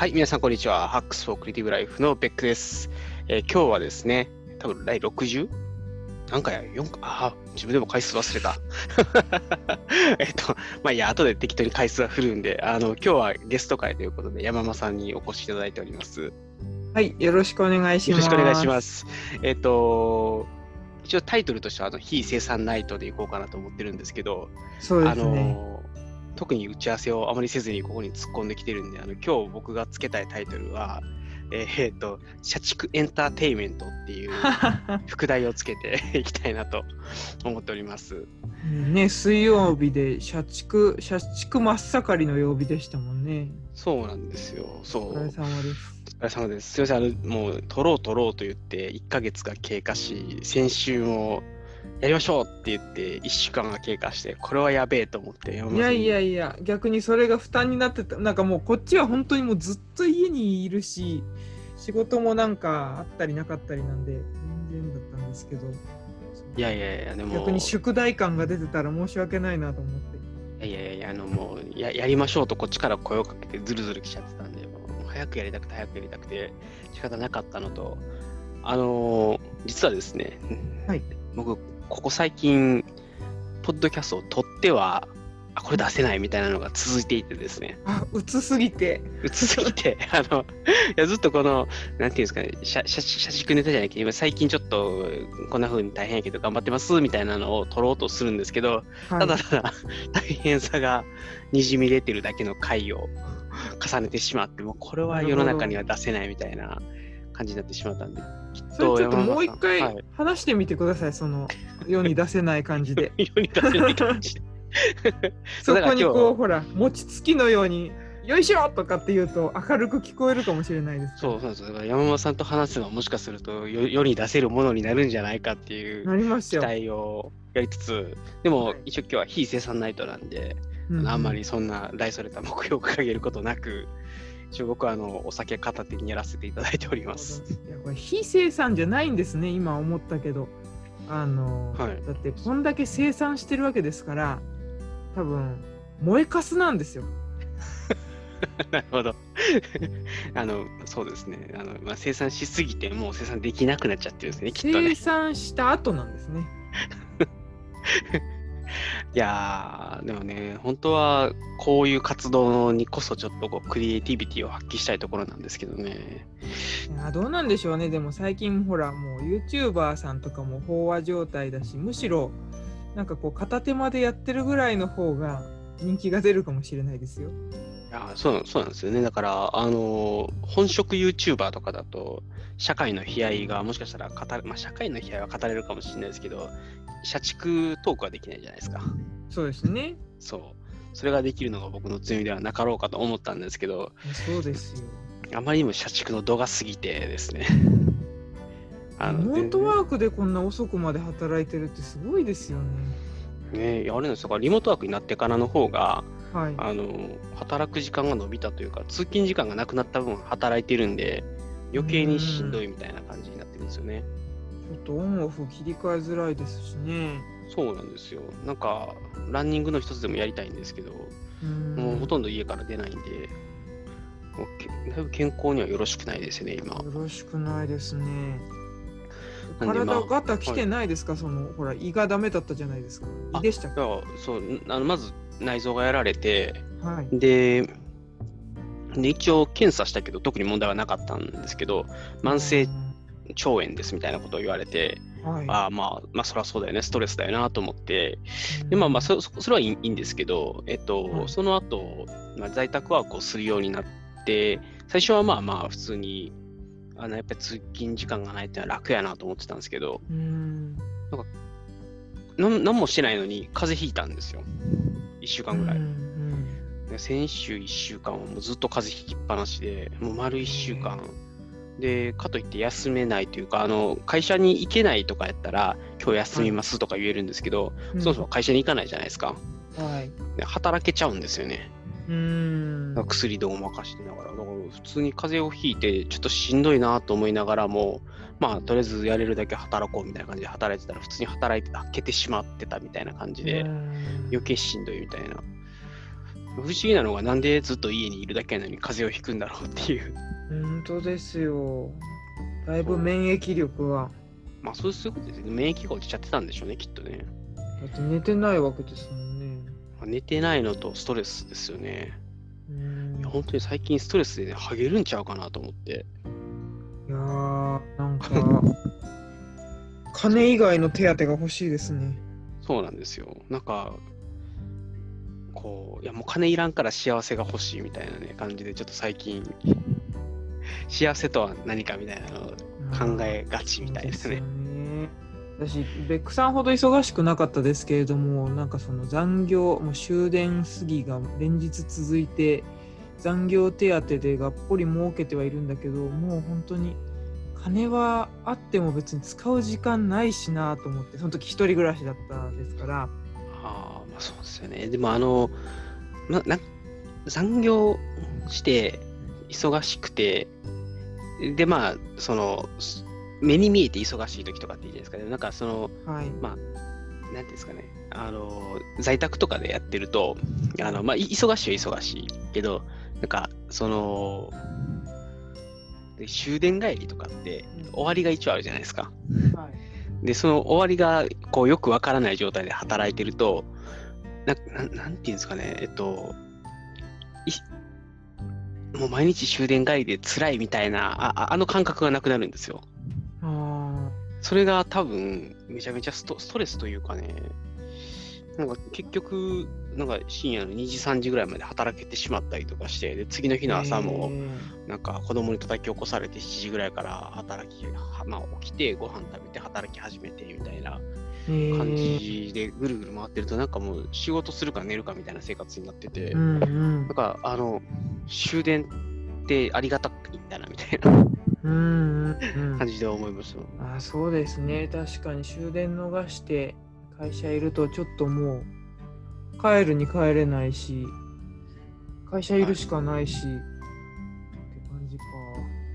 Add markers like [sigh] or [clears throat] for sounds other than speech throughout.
はい、皆さんこんにちは。ハックスフォークリティブライフのベックです。えー今日はですね、多分第 60? 何回や ?4 回ああ、自分でも回数忘れた。[laughs] えっと、まあいいや、後で適当に回数は振るんで、あの、今日はゲスト会ということで、山間さんにお越しいただいております。はい、よろしくお願いします。よろしくお願いします。えっと、一応タイトルとしては、あの、非生産ナイトでいこうかなと思ってるんですけど、あそうですね。の特に打ち合わせをあまりせずにここに突っ込んできてるんであの今日僕がつけたいタイトルはえー、と社畜エンターテインメントっていう [laughs] 副題をつけていきたいなと思っております。ね、水曜日で社畜、社畜真っ盛りの曜日でしたもんね。そうなんですよ。そう。お疲れ様です。お疲れ様です。すみません、あのもう取ろう取ろうと言って1ヶ月が経過し、先週もやりましょうって言って1週間が経過して、これはやべえと思って、いやいやいや、逆にそれが負担になってた。なんかもうこっちは本当にもうずっと家にいるし、仕事もなんかあったりなかったりなんで、全然だったんですけど、いやいやいや、でも。逆に宿題感が出てたら申し訳ないなと思って。いやいやいや、あのもうややりましょうとこっちから声をかけてずるずる来ちゃってたんで、早くやりたくて早くやりたくて仕方なかったのと、あのー実はですね、はい僕、ここ最近、ポッドキャストを撮っては、あ、これ出せないみたいなのが続いていてですね、あ、[laughs] うつすぎて。うつすぎて、[laughs] あの、いやずっとこの、なんていうんですかね、社社社畜ネタじゃないけど、今最近ちょっとこんな風に大変やけど頑張ってますみたいなのを撮ろうとするんですけど、はい。ただただ [laughs] 大変さがにじみ出てるだけの回を重ねてしまって、もうこれは世の中には出せないみたいな感じになってしまったんで、きっそれちょっともう一は回い、話してみてください、その世に出せない感じで。世に出せない感じで。[laughs] [laughs] そこにこうほら餅つきのように「よいしょ!」とかって言うと明るく聞こえるかもしれないですそうそうなんですよ。だから山本さんと話すのはもしかすると世世に出せるものになるんじゃないかっていうなりますよ、期待をやりつつ、でもはい一応今日は非生産ナイトなんで、うあんまりそんな大それた目標を掲げることなく、一応僕はあのお酒片手にやらせていただいております。いやこれ非生産じゃないんですね今思ったけどあの、はいだってこんだけ生産してるわけですから多分燃えかすなんですよ [laughs] なるほど。[laughs] あの、そうですね。あの、まあ、生産しすぎて、もう生産できなくなっちゃってるんですね、きっと生ね。産した後なんですね [laughs] いやー、でもね、本当はこういう活動にこそちょっとこうクリエイティビティを発揮したいところなんですけどね。いやどうなんでしょうねでも最近ほらもう YouTuber さんとかも飽和状態だしむしろなんかこう片手間でやってるぐらいの方が人気が出るかもしれないですよ。いやーそうそうなんですよね。だから、あのー本職 YouTuber とかだと、社会の悲哀がもしかしたら語る、まあ、社会の悲哀は語れるかもしれないですけど、社畜トークはできないじゃないですか。そうですね。そう。それができるのが僕の強みではなかろうかと思ったんですけど、そうですよ。あまりにも社畜の度が過ぎてですね。あリモートワ全ークでこんな遅くまで働いてるってすごいですよね。然ね、あれなんですからリモートワークになってからの方が、はい。あの、働く時間が伸びたというか、通勤時間がなくなった分働いてるんで、余計にしんどいみたいな感じになってるんですよね。ちょっとオンオフ切り替えづらいですしね。そうなんですよ。なんか、ランニングの一つでもやりたいんですけど、うんもうほとんど家から出ないんで、だいぶ健康にはよろしくないですね、今。よろしくないですね。体ガタ来てないですか、そのほら胃がダメだったじゃないですか。胃でしたっけ？いやそうあのまず内臓がやられて、はい。で、で一応検査したけど、特に問題はなかったんですけど、慢性腸炎ですみたいなことを言われて、うんはい。ああまあ、まあ、そりゃそうだよね、ストレスだよなと思って、でまあまあそ、そそれはいいいいんですけど、えっと、はいその後、まあ在宅ワークをするようになって、最初はまあまあ、普通に、あのやっぱり通勤時間がないってのは楽やなと思ってたんですけど、うん。なんなんもしてないのに風邪ひいたんですよ。1週間ぐらい。うんで先週1週間はもうずっと風邪ひきっぱなしで、もう丸1週間。で、かといって休めないというか、あの会社に行けないとかやったら、今日休みますとか言えるんですけど、うんそもそも会社に行かないじゃないですか。はい。で働けちゃうんですよね。うん。薬でごまかしてながら。だから普通に風邪をひいて、ちょっとしんどいなと思いながらも、まあ、とりあえずやれるだけ働こうみたいな感じで働いてたら、普通に働いて、開けてしまってたみたいな感じで、うん余計しんどいみたいな。不思議なのがなんでずっと家にいるだけなのに風邪をひくんだろうっていう。本当ですよ。だいぶ免疫力が。まあそういうことですね。免疫が落ちちゃってたんでしょうね、きっとね。だって寝てないわけですもんね。寝てないのとストレスですよね。本当に最近ストレスでね、ハゲるんちゃうかなと思って。いやー、なんか、[laughs] 金以外の手当が欲しいですね。そうなんですよ。なんか、こう、いやもう金いらんから幸せが欲しいみたいなね、感じで、ちょっと最近、[laughs] 幸せとは何かみたいなのを考えがちみたいですね。私、ベックさんほど忙しくなかったですけれども、なんかその残業、もう終電過ぎが連日続いて、残業手当でがっぽり儲けてはいるんだけど、もう本当に金はあっても別に使う時間ないしなと思って、その時一人暮らしだったですから、ああ、まあそうですよね。でもあの、なな残業して、忙しくて、で、まあ、その、す目に見えて忙しい時とかっていいじゃないですかね。なんかその、はい。まあ、なんていうんですかね、あの、在宅とかでやってると、あの、まあ、い忙しいは忙しいけど、なんか、その、で終電帰りとかって、終わりが一応あるじゃないですか。はい。で、その終わりが、こう、よくわからない状態で働いてると、な、なんなんていうんですかね、えっと、いもう毎日終電帰りで辛いみたいな、あああの感覚がなくなるんですよ。あそれが多分、めちゃめちゃストストレスというかね、なんか結局、なんか深夜の2時、3時ぐらいまで働けてしまったりとかして、で次の日ーの朝も、えなんか子供に叩き起こされて7時ぐらいから働き、はまあ、起きてご飯食べて働き始めてみたいなー。感じでぐるぐる回ってると、なんかもう仕事するか寝るかみたいな生活になってて、うんうん。なんかあの、終電ってありがたくいいんだなみたいなうん感じで思いますよ。あそうですね。確かに終電逃して会社いるとちょっともう帰るに帰れないし会社いるしかないし、って感じか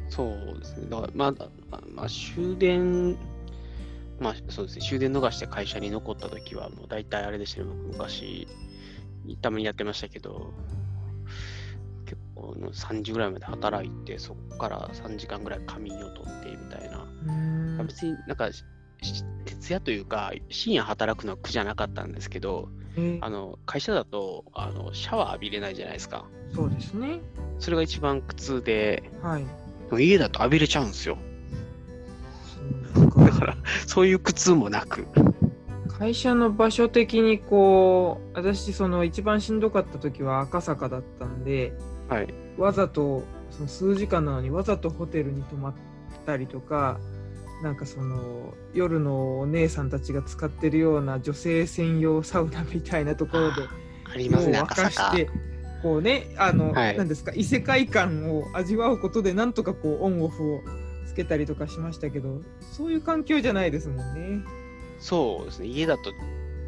そうですね。だから、まあ、あまあ、終電、まあ、そうですね。終電逃して会社に残った時は、もう大体あれでしたね。僕昔、たまにやってましたけど、結構の3時ぐらいまで働いて、そこから3時間ぐらい仮眠を取ってみたいな。別になんか、し徹夜というか、深夜働くのは苦じゃなかったんですけど、えあの会社だとあのシャワー浴びれないじゃないですか。そうですねそれが一番苦痛で、はい家だと浴びれちゃうんですよ。だから、そういう苦痛もなく。会社の場所的にこう私その一番しんどかった時は赤坂だったんではい。わざとその数時間なのにわざとホテルに泊まったりとかなんかその夜のお姉さんたちが使ってるような女性専用サウナみたいなところで [laughs] あります沸。かしてこうねあの、はいなんですか異世界観を味わうことでなんとかこうオンオフをつけたりとかしましたけどそういう環境じゃないですもんね。そうですね、家だと、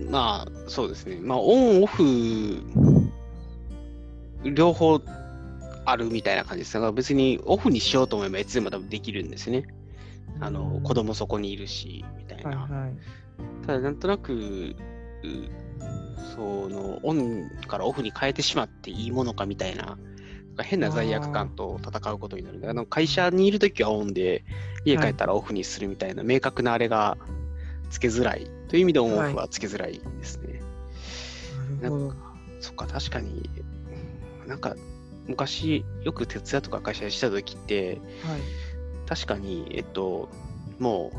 まあ、そうですね、まあ、オン、オフ、両方あるみたいな感じです。だから別にオフにしようと思えばいつでも多分できるんですね。あの、子供そこにいるし、みたいな。はいはいただ、なんとなく、うその、オンからオフに変えてしまっていいものかみたいな、変な罪悪感と戦うことになる。あの会社にいるときはオンで、家帰ったらオフにするみたいな、明確なあれがつけづらい。という意味でオンオフはつけづらいですね。なるほど。そっか、確かに、なんか、昔、よく徹夜とか会社でしたときって、はい確かに、えっと、も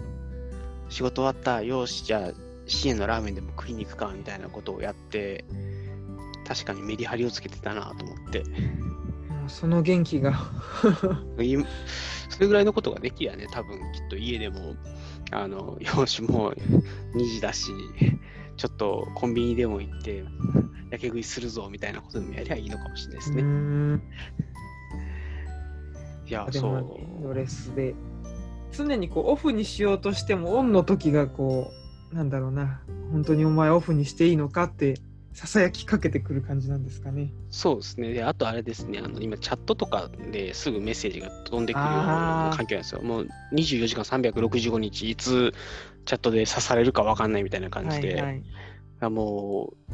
う、仕事終わった、よし、じゃあ、支援のラーメンでも食いに行くか、みたいなことをやって、確かにメリハリをつけてたなと思って、その元気が。[laughs] いそれぐらいのことができりゃね、多分きっと家でも、あの、よし、もう2時だし、ちょっとコンビニでも行って、やけ食いするぞ、みたいなことでもやりゃいいのかもしれないですね。んいや、でもそう。ドレスで常にこうオフにしようとしてもオンの時がこうなんだろうな本当にお前オフにしていいのかってささやきかけてくる感じなんですかね。そうですね。で、あとあれですね、あの今、チャットとかですぐメッセージが飛んでくるようあなー環境なんですよ。もう24時間365日、いつチャットで刺されるか分かんないみたいな感じで、はいはい、あもう、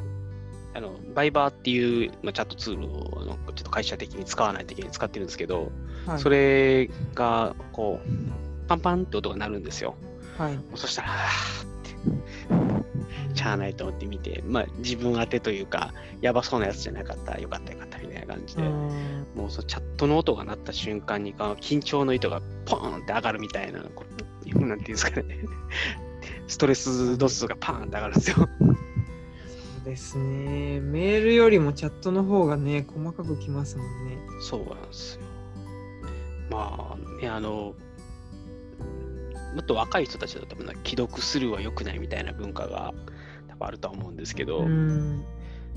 あのバイバーっていう、まあ、チャットツールをちょっと会社的に使わないといけない使ってるんですけど、はい、それがこうパンパンって音が鳴るんですよ。はい。そしたら、はぁって、しゃあないと思って見て、まあ自分宛てというか、やばそうなやつじゃなかった、よかったよかったみたいな感じで、うんもうそのチャットの音が鳴った瞬間に、緊張の糸がポーンって上がるみたいな、こうなんていうんですかね、ストレス度数がパーンって上がるんですよ。そうですね。メールよりもチャットの方がね、細かくきますもんね。そうなんですよ。まあね、あの、もっと若い人たちだと多分な既読スルーは良くないみたいな文化が多分あるとは思うんですけど、うん。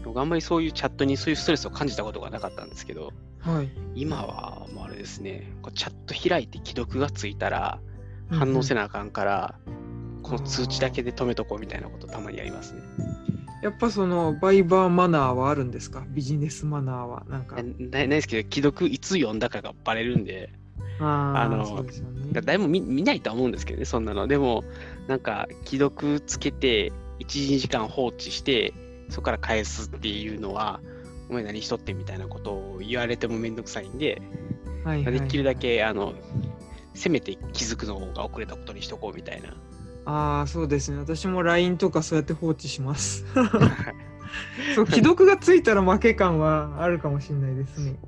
僕あんまりそういうチャットにそういうストレスを感じたことがなかったんですけど、はい。今はもうあれですね、チャット開いて既読がついたら反応せななあかんから、この通知だけで止めとこうみたいなことたまにやりますね。やっぱそのバイバーマナーはあるんですか？ビジネスマナーは。なんか。なないですけど、既読いつ読んだかがバレるんで、ああの。誰も見見ないとは思うんですけどね、そんなの。でも、なんか、既読つけて、1、2時間放置して、そこから返すっていうのは、お前何しとってみたいなことを言われてもめんどくさいんで、はいはいできるだけ、あの、せめて気づくのが遅れたことにしとこうみたいな。ああ、そうですね。私も LINE とかそうやって放置します。[laughs] そう、既読がついたら負け感はあるかもしれないですね。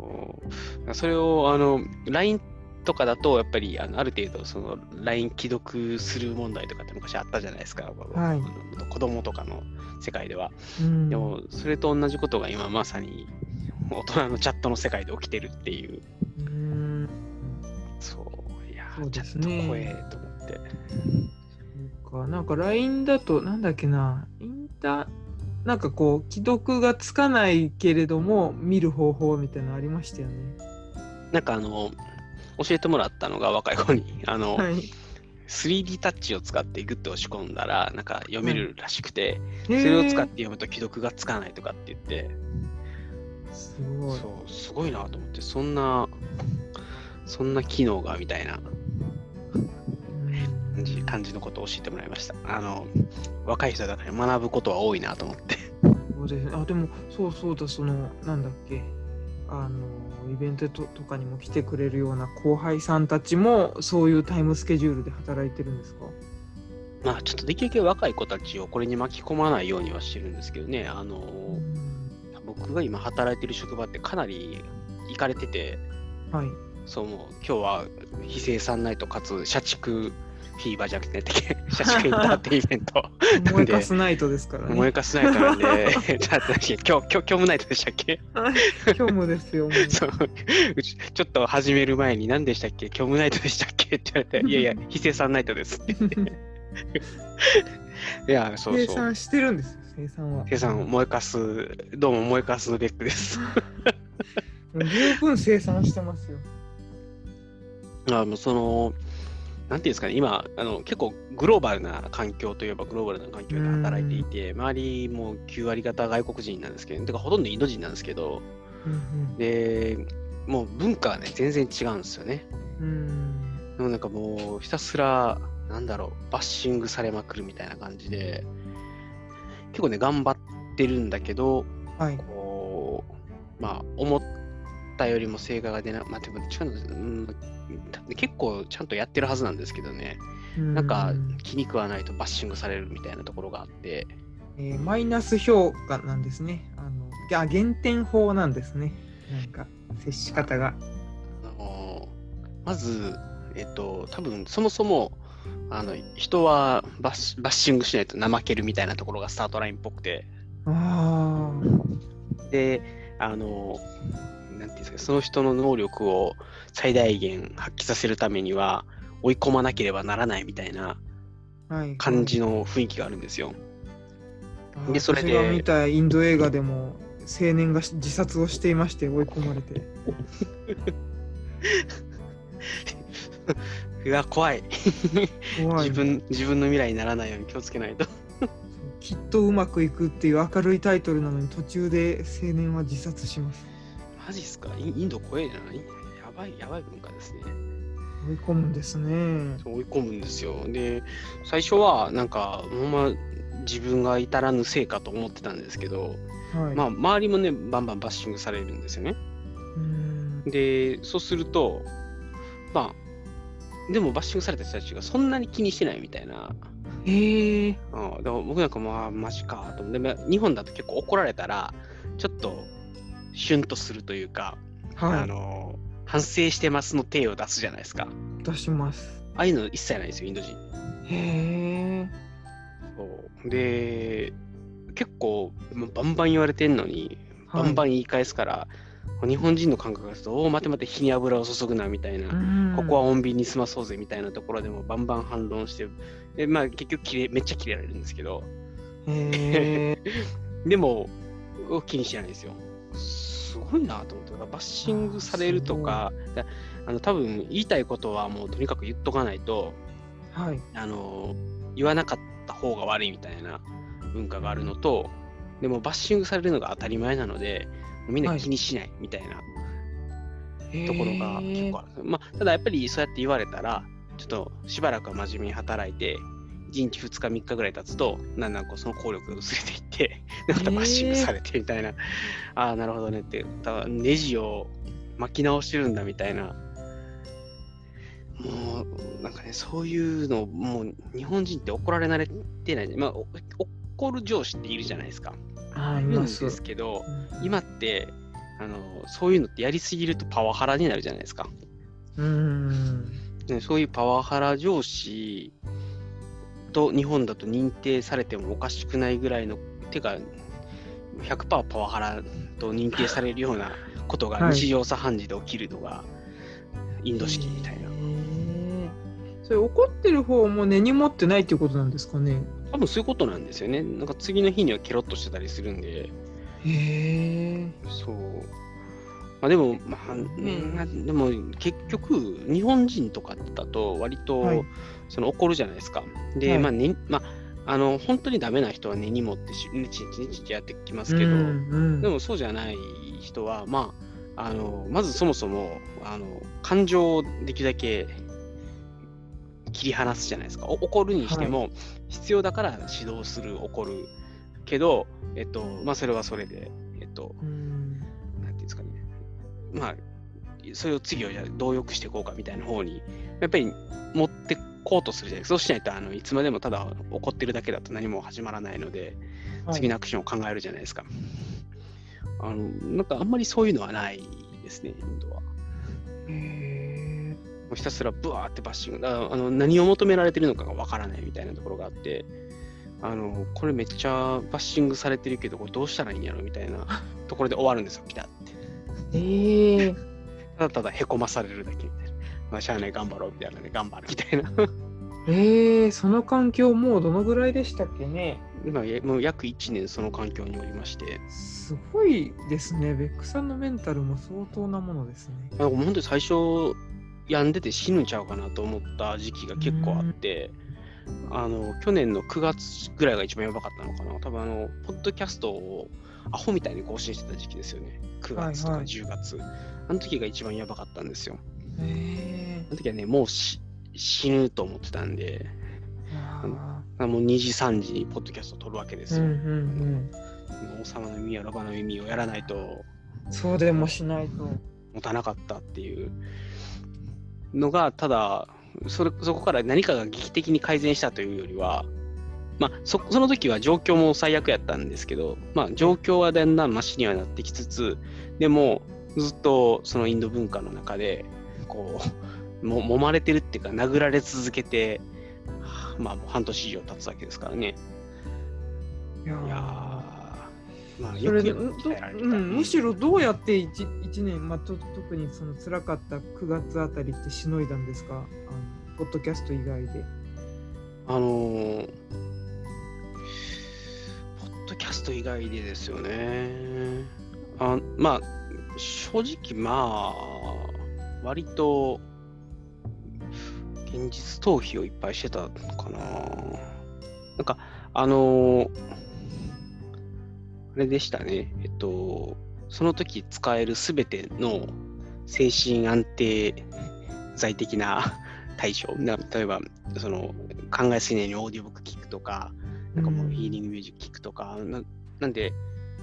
それを、あの、LINE とかだと、やっぱりあのある程度、その LINE 既読する問題とかって昔あったじゃないですか、はい子供とかの世界では。うん。でも、それと同じことが今まさに大人のチャットの世界で起きてるっていう。うん。そう、いやー、そうチャット怖えと思って。か、なんか LINE だと、なんだっけな、インタなんかこう、既読がつかないけれども、見る方法みたいなのありましたよね。なんかあの、教えてもらったのが若い子に、あの、はい。3D タッチを使ってグッと押し込んだら、なんか読めるらしくて、そそれを使って読むと既読がつかないとかって言って、すごい。そう、すごいなと思って、そんな、そんな機能がみたいなうん感じ感じのことを教えてもらいました。あの、若い人だから学ぶことは多いなと思って。そうですね。あ、でも、そうそうだ、その、なんだっけ。あの、イベントととかにも来てくれるような後輩さんたちも、そういうタイムスケジュールで働いてるんですか？まあ、ちょっとできるだけ若い子たちをこれに巻き込まないようにはしてるんですけどね、あの、僕が今働いてる職場ってかなり行かれてて、はい。そうもう今日は非生産ナイトかつ社畜フィーバーじゃなくて、ね、社畜エンターテインメント、燃えかすナイトですからね。燃えかすナイトなんで、[laughs] だって今日、今日、今日虚無ナイトでしたっけ？今日もですよ。[laughs] そううちちょっと始める前に何でしたっけ？虚無ナイトでしたっけ？って言われて、[laughs] いやいや、非生産ナイトですって言って。いや、そうそう。生産してるんですよ、生産は。生産燃えかす、どうも燃えかすベックです。十分生産してますよ。あもうその、なんていうんですかね、今、あの結構グローバルな環境といえばグローバルな環境で働いていて、周りも9割方外国人なんですけど、てかほとんどインド人なんですけど、うんで、もう文化はね、全然違うんですよね。うん。うんでもなんかもうひたすら、なんだろう、バッシングされまくるみたいな感じで、結構ね、頑張ってるんだけど、はい。こう、まあ、思ったよりも成果が出な、まあ、でも違うんです、うん、結構ちゃんとやってるはずなんですけどね、なんか気に食わないとバッシングされるみたいなところがあって、えーマイナス評価なんですね。あのあ減点法なんですね。なんか接し方が。あのまず、えっと、多分そもそも、あの人はバッシバッシングしないと怠けるみたいなところがスタートラインっぽくて、あで、あの、なんていうんですか、その人の能力を最大限発揮させるためには、追い込まなければならないみたいな。感じの雰囲気があるんですよ。あーでそれで私が見たインド映画でも青年が自殺をしていまして追い込まれて。[laughs] うわ、怖い。怖い自分、自分の未来にならないように気をつけないと。きっとうまくいくっていう明るいタイトルなのに途中で青年は自殺します。マジっすか？インド怖いじゃないやばい、やばい文化ですね。追い込むんですね。追い込むんですよ。で、最初は、なんか、ほんま、自分が至らぬせいかと思ってたんですけど、はい。まあ、周りもね、バンバンバッシングされるんですよね。うんで、そうすると、まあ、でもバッシングされた人たちがそんなに気にしてないみたいな。へえ。うん、だから僕なんかまあ、マジかと思って、まあ日本だと結構怒られたら、ちょっと、シュンとするというか、あはの、反省してますの手を出すじゃないですか。い。出します。ああいうの一切ないですよ、インド人。へえ。そうで、結構、バンバン言われてんのに、バンバン言い返すから、日本人の感覚がすると、おお、待て待て、火に油を注ぐなみたいな、ンここは穏便に済まそうぜみたいなところでもバンバン反論して、でまあ、結局切れ、めっちゃ切れられるんですけど、へえ。[laughs] でも、気にしてないんですよ。すごいなと思って、バッシングされるとか、だあの多分言いたいことはもうとにかく言っとかないと、はい。あの言わなかった方が悪いみたいな文化があるのと、でもバッシングされるのが当たり前なので、みんな気にしないみたいなところが結構ある。まあ、ただやっぱりそうやって言われたら、ちょっとしばらくは真面目に働いて、1日2日3日ぐらい経つと、だんだんこうその効力が薄れていって、でまたバッシングされてみたいな、ああ、なるほどねって、だネジを巻き直してるんだみたいな、もうなんかね、そういうの、もう日本人って怒られ慣れてない、まあ、お怒る上司っているじゃないですか。ああ、いるんで。すけど、うん今ってあの、そういうのってやりすぎるとパワハラになるじゃないですか。うん。ね、そういうパワハラ上司と日本だと認定されてもおかしくないぐらいの、てか、100%パワハラと認定されるようなことがはい日常茶飯事で起きるのがインド式みたいな。へえ。それ怒ってる方も根に持ってないっていうことなんですかね？多分そういうことなんですよね。なんか次の日にはケロッとしてたりするんで、へえ。そう。まあでも、まあ、うん、でも結局、日本人とかだと割と、はいその怒るじゃないですか。で、はいまあ、ね、まあ、あの、本当にダメな人は根に持ってし、ねちねちねちやってきますけど、うんうんでもそうじゃない人は、まあ、あの、まずそもそも、あの、感情をできるだけ切り離すじゃないですか。お怒るにしても、必要だから指導する、怒る。けど、えっと、まあ、それはそれで、えっと、うんまあ、それを次をじゃあどう良くしていこうかみたいな方に、やっぱり持ってこうとするじゃないですか。そうしないと、あのいつまでもただ怒ってるだけだと何も始まらないので、はい次のアクションを考えるじゃないですか。あのなんかあんまりそういうのはないですね、インドは。もへうひたすらブワーってバッシング、ああの何を求められてるのかがわからないみたいなところがあって、あのこれめっちゃバッシングされてるけど、これどうしたらいいんやろみたいなところで終わるんですよ、ピタって。え。へえ。ただただへこまされるだけみたいな。まあ、しゃあない、頑張ろうみたいなね、頑張るみたいな。ええ、その環境もうどのぐらいでしたっけね？今、やもう約1年その環境におりまして、すごいですね。ベックさんのメンタルも相当なものですね。まあ、本当に最初、病んでて死ぬんちゃうかなと思った時期が結構あって、あの去年の9月ぐらいが一番やばかったのかな。多分あの、ポッドキャストをアホみたいに更新してた時期ですよね。9月とかはいはい10月。あの時が一番やばかったんですよ。あの時はね、もうし死ぬと思ってたんで、ああもう2時、3時にポッドキャストを撮るわけですよ。ーうんうん王様の耳やロバの耳をやらないとうん。そうでもしないと。持たなかったっていうのが、ただ、それそこから何かが劇的に改善したというよりは、まあ、そその時は状況も最悪やったんですけど、まあ、状況はだんだんマシにはなってきつつ、でも、ずっとそのインド文化の中で、こう、も揉まれてるっていうか、殴られ続けて、はあまあ、もう半年以上経つわけですからね。いやまあ、それうん、むしろどうやって 1, 一年、まあ、と特にその辛かった9月あたりってしのいだんですか？あのポッドキャスト以外で。あのードキャスト以外でですよね。あまあ、正直まあ、割と、現実逃避をいっぱいしてたのかな。なんか、あのーあれでしたね。えっと、その時使えるすべての精神安定剤的な対象例えばその考えすぎないようにオーディオブック聞くとか、なんかもうヒーリングミュージック聞くとか、ななんで、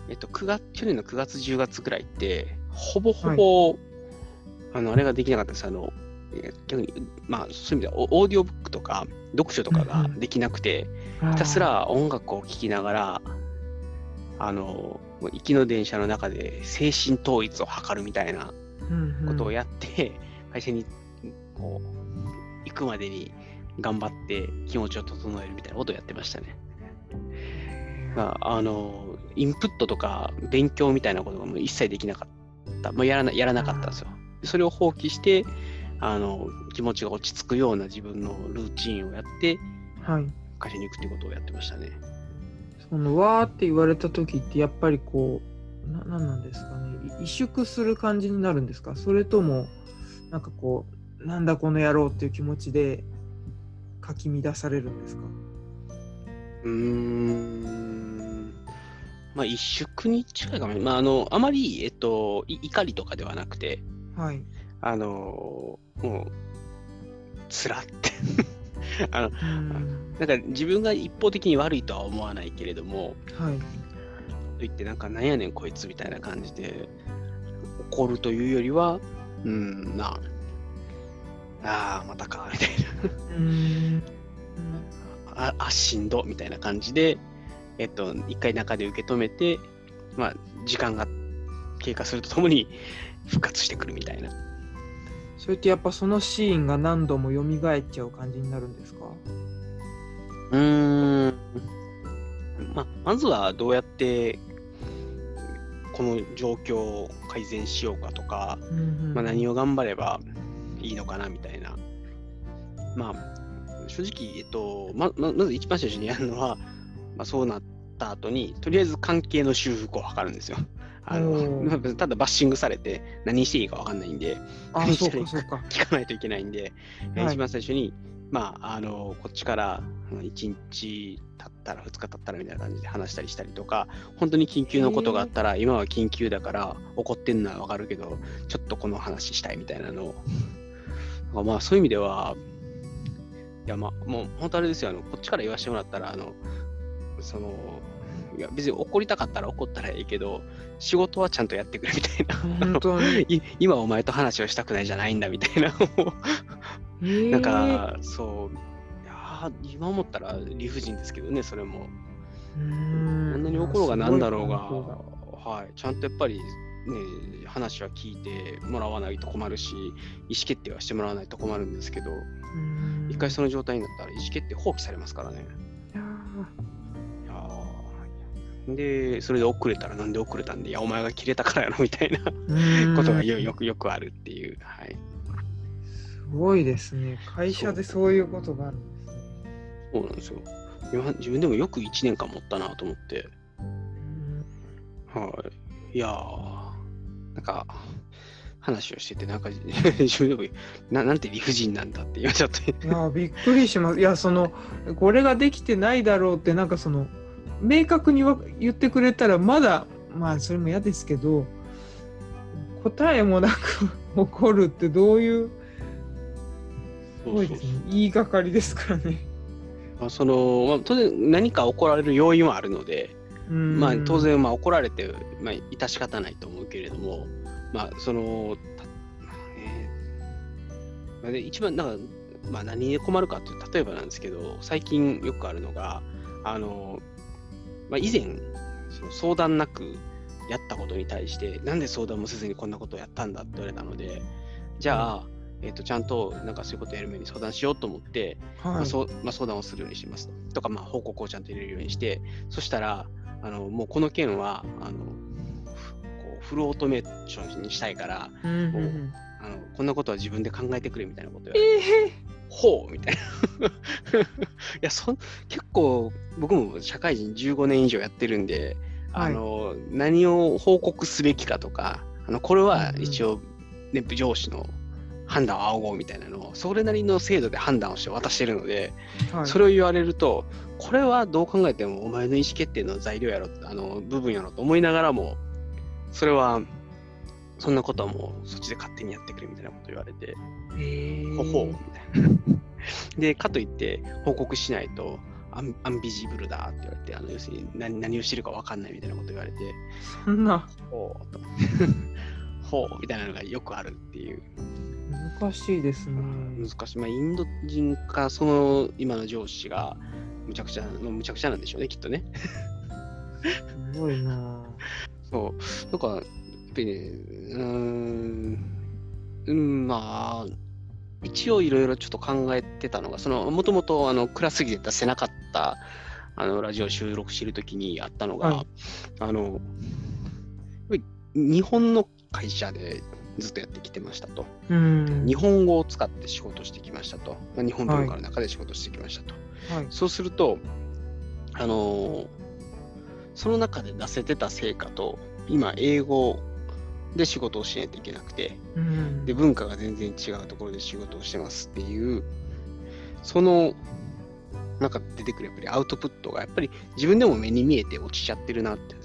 えっと、9月、去年の9月、10月ぐらいって、ほぼほぼ、あの、あれができなかったです。あの、え逆に、まあ、そういう意味では、オオーディオブックとか、読書とかができなくて、ひたすら音楽を聴きながら、あの、もう行きの電車の中で精神統一を図るみたいなことをやって、会社にこう行くまでに頑張って気持ちを整えるみたいなことをやってましたね。まあ、あのインプットとか勉強みたいなことがもう一切できなかった、まあ、やらなやらなかったんですよ。でそれを放棄してあの気持ちが落ち着くような自分のルーチンをやってはい。会社に行くってことをやってましたね。そのわーって言われた時ってやっぱりこうななんなんですかねい萎縮する感じになるんですか？それともなんかこうなんだこの野郎っていう気持ちでかき乱されるんですか？うーん。まあ一縮に近いかもね。まああの、あまり、えっと、い怒りとかではなくて、はい。あの、もう、つらって。[laughs] あの、うんなんか自分が一方的に悪いとは思わないけれども、はい。と言ってなんかなんやねんこいつみたいな感じで怒るというよりは、うん、なあ、あーまたか、みたいうんな。あ、あしんど、みたいな感じで、えっと、一回中で受け止めて、まあ、時間が経過するとともに復活してくるみたいな。それってやっぱそのシーンが何度も蘇っちゃう感じになるんですか？うーん。まあ、まずはどうやってこの状況を改善しようかとか、まあ、何をを頑張ればいいのかなみたいな。まあ、正直、えっと、まままず一番最初にやるのは、まあ、そうなった後に、とりあえず関係の修復を図るんですよ。あのただバッシングされて何していいか分かんないんで、あ何そしたらいういか聞かないといけないんで、えーはい一番最初に、まあ、あのこっちから1日経ったら2日経ったらみたいな感じで話したりしたりとか、本当に緊急のことがあったら、今は緊急だから怒ってんのはわかるけど、ちょっとこの話したいみたいなのを。[laughs] まあそういう意味では、いやまあもう本当あれですよ、あのこっちから言わせてもらったら、あのそのいや別に怒りたかったら怒ったらいいけど、仕事はちゃんとやってくれみたいな。本当に [laughs] い今お前と話をしたくないじゃないんだみたいな。えーなんか、そう、いやー今思ったら理不尽ですけどね、それも。うんあんなに怒ろうがなんだろうが、はい、ちゃんとやっぱり、ね、話は聞いてもらわないと困るし、意思決定はしてもらわないと困るんですけど、うん一回その状態になったら意思決定放棄されますからね。いやいやーで、それで遅れたらなんで遅れたんで、いや、お前が切れたからやろみたいなことがよよくよくあるっていう。はい。すごいですね。会社でそういうことがあるんですね。そうなんですよ。今自分でもよく1年間持ったなと思って。うんはい。いやー、なんか、話をしてて、なんか、自分でも [laughs] な、なんて理不尽なんだって言われちゃって。いやびっくりします。いやそのこれができてないだろうってなんかその明確にわ言ってくれたらまだまあそれも嫌ですけど答えもなく [laughs] 怒るってどういうすごいですね。言いがかりですからね。まあ、その、まあ、当然何か怒られる要因はあるので、うんまあ、当然、まあ、怒られて、まあ、致し方ないと思うけれども、まあ、その、たまあねまあで一番、なんか、まあ、何で困るかっていう、例えばなんですけど、最近よくあるのが、あの、まあ、以前、その相談なくやったことに対して、なんで相談もせずにこんなことをやったんだって言われたので、じゃあ、えっとちゃんとなんかそういうことやる前に相談しようと思って、まあはい。そうまあ、相談をするようにしますと。とか、まあ、報告をちゃんと入れるようにして、そしたら、あのもうこの件はあのふこうフルオートメーションにしたいからうんうんうん。あの、こんなことは自分で考えてくれみたいなことを言われて、えほうみたいな。[laughs] いやそん、結構、僕も社会人15年以上やってるんで、あの何を報告すべきかとか、あのこれは一応、ね、上司の判断を仰ごうみたいなのを、それなりの制度で判断をして渡してるので、ーはい、それを言われると、これはどう考えてもお前の意思決定の材料やろ、あの部分やろと思いながらも、それは、そんなことはもうそっちで勝手にやってくれみたいなこと言われて、えーほほう [laughs] みたいな。で、かといって報告しないと、アンアンビジブルだって言われて、あの要するに何何をしてるか分かんないみたいなこと言われて、そんなほうと。[laughs] ほうみたいなのがよくあるっていう。難しいですね。難しい。まあ、インド人か、その今の上司が、むちゃくちゃ、もうむちゃくちゃなんでしょうね、きっとね。すごいな。そう。なんか、やっぱりね、うーん、うん、まあ、一応いろいろちょっと考えてたのが、その、もともと、あの、暗すぎて出せなかった、あの、ラジオ収録してるときにあったのが、はいあの、日本の会社でずっとやってきてましたと。うん。日本語を使って仕事してきましたと。まあ、日本文化の中で仕事してきましたと。はい。そうすると、あのーその中で出せてた成果と、今、英語で仕事をしないといけなくて、うんで、文化が全然違うところで仕事をしてますっていう、その中で出てくるやっぱりアウトプットが、やっぱり自分でも目に見えて落ちちゃってるなって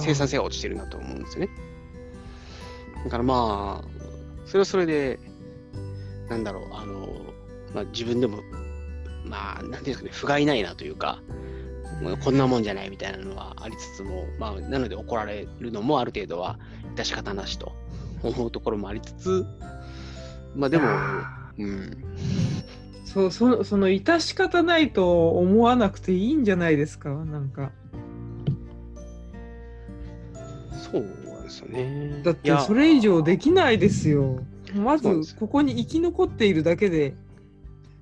生産性が落ちてるなと思うんですよね。だからまあ、それはそれで、なんだろう、あの、まあ、自分でも、まあ、なんていうんですかね、不甲斐ないなというか、もうこんなもんじゃないみたいなのはありつつも、まあ、なので怒られるのもある程度は致し方なしと思うところもありつつ、まあでも、あうん、ーそうそその致し方ないと思わなくていいんじゃないですかなんか。そうですよね。だってそれ以上できないですよまずここに生き残っているだけで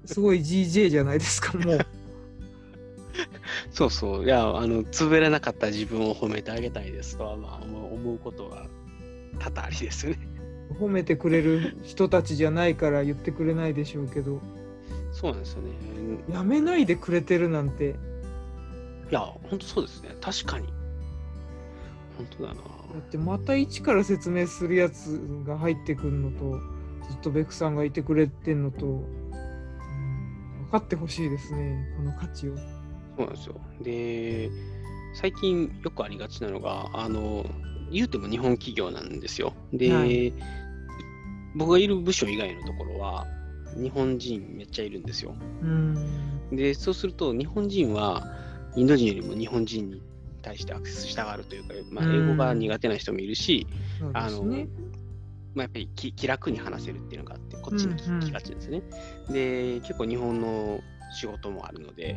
すごい GJ じゃないですか [laughs] もうそうそう、いや、あの、潰れなかった自分を褒めてあげたいですとは、まあ、思うことが多々ありですよね。褒めてくれる人たちじゃないから言ってくれないでしょうけどそうなんですよね。やめないでくれてるなんていや、本当そうですね。確かに。本当だな。だってまた一から説明するやつが入ってくるのとずっとベクさんがいてくれてんのと、うん、分かってほしいですねこの価値を。そうなんですよ。で、最近よくありがちなのが、あの、言うても日本企業なんですよ。で、はい僕がいる部署以外のところは、日本人めっちゃいるんですよ。うんで、そうすると、日本人は、インド人よりも日本人に対してアクセスしたがるというか、まあ、うん英語が苦手な人もいるし、そうであの、すね。まあ、やっぱり気気楽に話せるっていうのがあって、こっちにうんうん聞きがちですね。で、結構日本の仕事もあるので、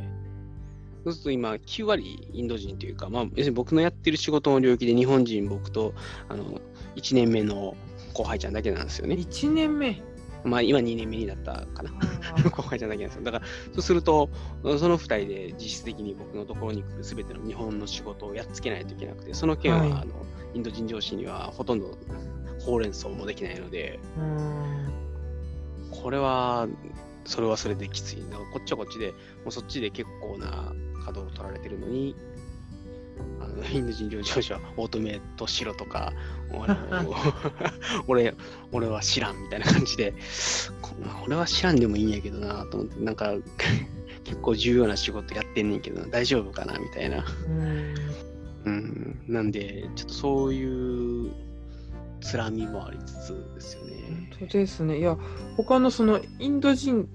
そうすると今、9割インド人というか、まあ、要するに僕のやってる仕事の領域で日本人、僕とあの1年目の後輩ちゃんだけなんですよね。1年目。まあ、今2年目になったかな。あ [laughs] 後輩ちゃなんですよ。だから、そうすると、その2人で実質的に僕のところに来るすべての日本の仕事をやっつけないといけなくて、その件は、はいあのインド人上司にはほとんどほうれん草もできないので、これは、それはそれできつい。こっちはこっちで、もうそっちで結構な稼働を取られてるのに、あのインド人上司はオートメイトしろとか、[laughs] 俺俺は知らんみたいな感じで、こ俺は知らんでもいいんやけどなと思って、なんか [laughs] 結構重要な仕事やってんねんけどな、大丈夫かなみたいな。うんうん、なんで、ちょっとそういう辛みもありつつですよね。本当ですね。いや、他のそのインド人、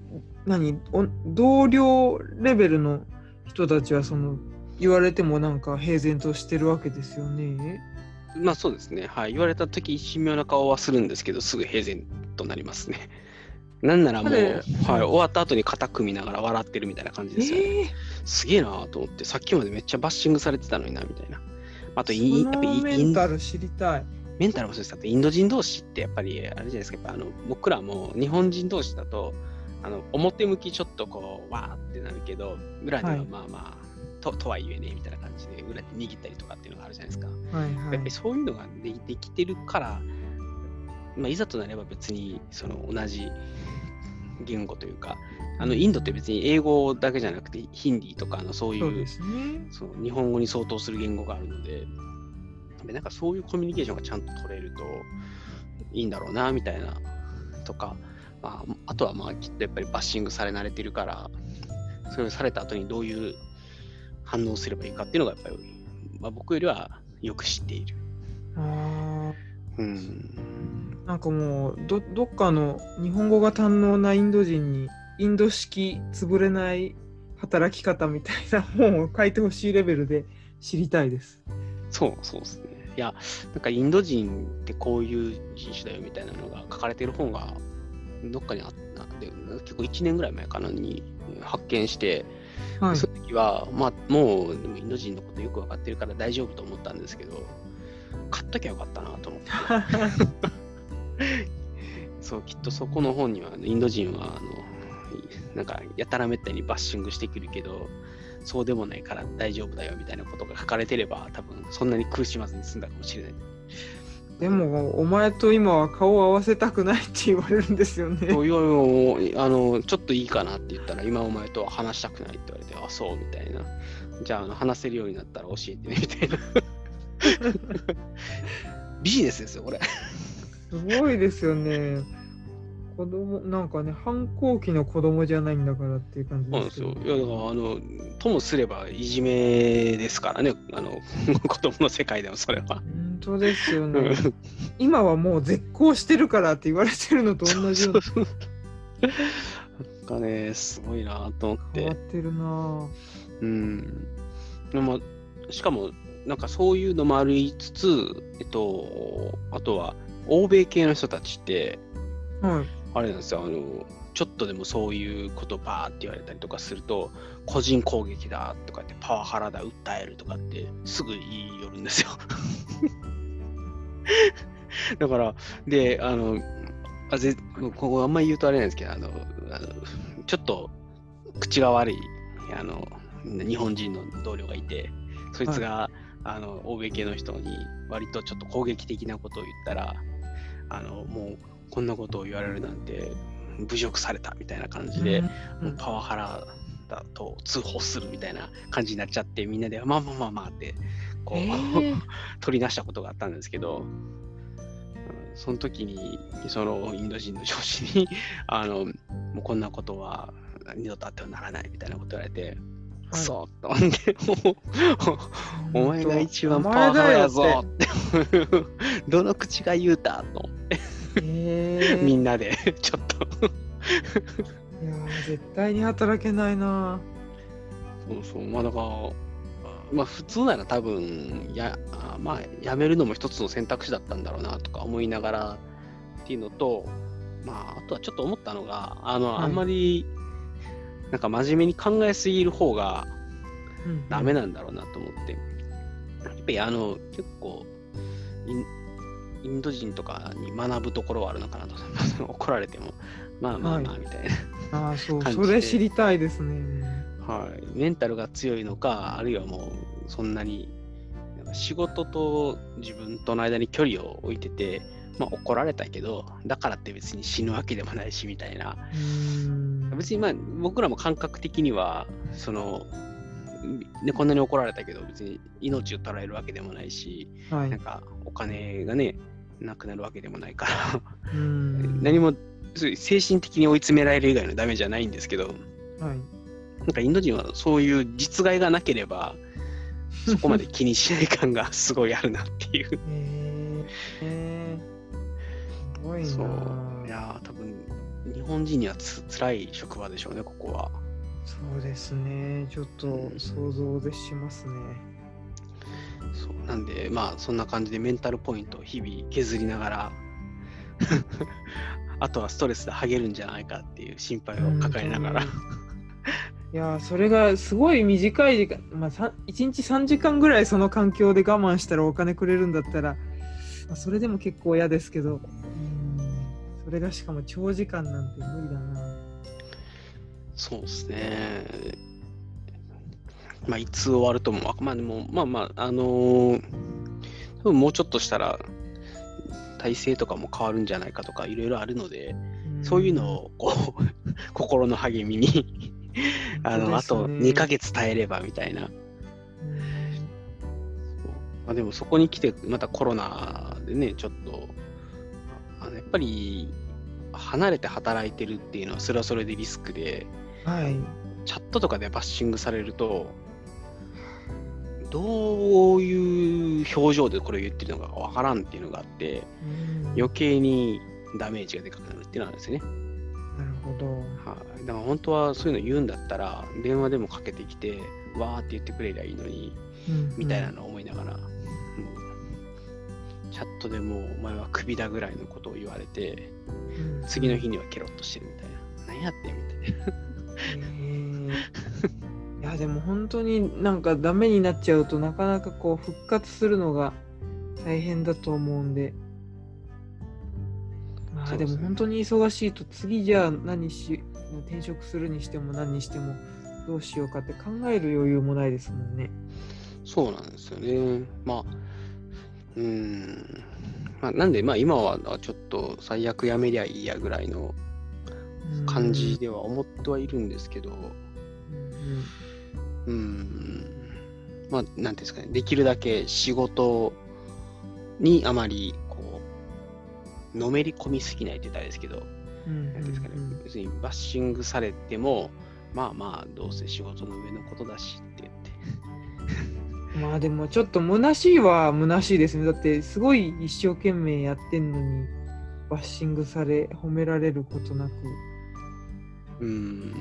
何、お同僚レベルの人たちは、その、言われてもなんか平然としてるわけですよね。まあそうですね。はい。言われたとき、神妙な顔はするんですけど、すぐ平然となりますね。[laughs] なんならもう、はい、終わった後に肩組みながら笑ってるみたいな感じですよね。ええすげえなと思って、さっきまでめっちゃバッシングされてたのにな、みたいな。あとイン、メインンタル知りたい。メンタルもそうです。あとインド人同士ってやっぱり、あれじゃないですか、あの僕らも日本人同士だと、あの表向きちょっとこう、わーってなるけど、裏でははいまあまあ、ととはいえね、みたいな感じで、裏で握ったりとかっていうのがあるじゃないですか。はいはいやっぱり。そういうのがでできてるから、まあ、いざとなれば別にその同じ言語というか、あのインドって別に英語だけじゃなくて、ヒンディーとかのそういうそうね。そう日本語に相当する言語があるので、でなんかそういうコミュニケーションがちゃんと取れるといいんだろうなみたいなとか、まあ、あとはまあきっとやっぱりバッシングされ慣れてるから、それをされた後にどういう反応をすればいいかっていうのがやっぱり、まあ、僕よりはよく知っている。あうんーなんかもうど、どっかの日本語が堪能なインド人に、インド式潰れない働き方みたいな [laughs] 本を書いてほしいレベルで知りたいです。そう、そうですね。いや、なんかインド人ってこういう人種だよみたいなのが書かれてる本がどっかにあったで、結構1年ぐらい前かなに発見して、はいその時は、まあ、もうでもインド人のことよく分かってるから大丈夫と思ったんですけど、買っときゃよかったなと思って。[laughs] そう、きっとそこの本には、インド人は、あの、なんか、やたらめったにバッシングしてくるけど、そうでもないから大丈夫だよみたいなことが書かれてれば、多分そんなに苦しまずに済んだかもしれない。でも、お前と今は顔を合わせたくないって言われるんですよね。[laughs] いやいやあの、ちょっといいかなって言ったら、今お前とは話したくないって言われて、あ、そうみたいな。じゃあ、あの話せるようになったら教えてねみたいな。[laughs] ビジネスですよ、これ。すごいですよね。子供なんかね、反抗期の子供じゃないんだからっていう感じそうなんでけど。ですすよ。いや、だから、あの、ともすればいじめですからね、あの、[laughs] 子供の世界でもそれは。本当ですようんね。今はもう絶交してるからって言われてるのと同じようなそうそうなんかね、すごいなと思って。変わってるなうん。でも、しかも、なんかそういうのもありつつ、えっと、あとは、欧米系の人たちって、ぁはい。あれなんですよ、あの、ちょっとでもそういうことバーって言われたりとかすると、個人攻撃だとかって、パワハラだ、訴えるとかって、すぐ言い寄るんですよ。[laughs] だから、で、あの、あぜここあんまり言うとあれなんですけど、あの、あのちょっと口が悪い、あの、日本人の同僚がいて、そいつが、あの、欧米系の人に割とちょっと攻撃的なことを言ったら、あの、もう、こんなことを言われるなんて侮辱されたみたいな感じで、うん。もうパワハラだと通報するみたいな感じになっちゃってみんなでまあまあまあまあってこう、えー。[laughs] 取り出したことがあったんですけど、うんその時にそのインド人の上司に [laughs] あのもうこんなことは二度とあってはならないみたいなこと言われて、くそと思ってもうお前が一番パワハラやぞって [laughs] どの口が言うたとえー、みんなで [laughs] ちょっと。いやー絶対に働けないな。そうそう、まあだから、まあ普通なら多分、や、あまあやめるのも一つの選択肢だったんだろうなとか思いながらっていうのと、まああとはちょっと思ったのが、あの、はい。あんまり、なんか真面目に考えすぎる方がうん。ダメなんだろうなと思って、やっぱりあの、結構、インド人とかに学ぶところはあるのかなと。[laughs] 怒られても、まあまあまあみたいな。ああそうそれ知りたいですね。はい、メンタルが強いのか、あるいはもうそんなに仕事と自分との間に距離を置いてて、まあ、怒られたけど、だからって別に死ぬわけでもないしみたいな、別にまあ僕らも感覚的には、その、ね、こんなに怒られたけど、別に命を捉えるわけでもないし、はい。なんかお金がね、なくなるわけでもないから、うーん。何も精神的に追い詰められる以外のダメじゃないんですけど、はい。なんかインド人はそういう実害がなければ、そこまで気にしない感がすごいあるなっていう。えー、えー、すごいな。そう。いやー、多分日本人にはつ辛い職場でしょうね、ここは。そうですね。ちょっと想像でしますねそうなんで、まあ、そんな感じでメンタルポイントを日々削りながら、[laughs] あとはストレスで剥げるんじゃないかっていう心配を抱えながら。いやーそれがすごい短い時間、まあ、さ1日3時間ぐらいその環境で我慢したらお金くれるんだったら、まあ、それでも結構嫌ですけどうんそれがしかも長時間なんて無理だなそうですね。まあ、いつ終わるともわ、まあでも、まあまあ、あのー多分もうちょっとしたら、体制とかも変わるんじゃないかとか、いろいろあるので、そういうのを、こう、[laughs] 心の励みに、あの、あと2ヶ月耐えればみたいな。まあ、でもそこに来て、またコロナでね、ちょっと、あのやっぱり、離れて働いてるっていうのは、それはそれでリスクで、はい。チャットとかでバッシングされると、どういう表情でこれを言ってるのかわからんっていうのがあって、うん余計にダメージがでかくなるっていうのはあるんですよね。なるほど。はい、だから本当はそういうの言うんだったら、電話でもかけてきて、わーって言ってくれりゃいいのに、みたいなのを思いながら、もう、チャットでもうお前はクビだぐらいのことを言われて、うん次の日にはケロッとしてるみたいな。何やってんみたいな。へえいやでも本当になんかダメになっちゃうとなかなかこう復活するのが大変だと思うんでまあでも本当に忙しいと次じゃあ何し転職するにしても何にしてもどうしようかって考える余裕もないですもんね。そうなんですよね。まあ、うーん。まあ、なんで、まあ今はちょっと最悪やめりゃいいやぐらいのうん感じでは思ってはいるんですけど、うんうーん。まあ、なんていうんですかね、できるだけ仕事にあまり、こう、のめり込みすぎないって言ったらですけど、うんですかね別にバッシングされても、まあまあ、どうせ仕事の上のことだしって言って。[laughs] まあでもちょっと虚しいは虚しいですね。だってすごい一生懸命やってんのにバッシングされ褒められることなくうーん。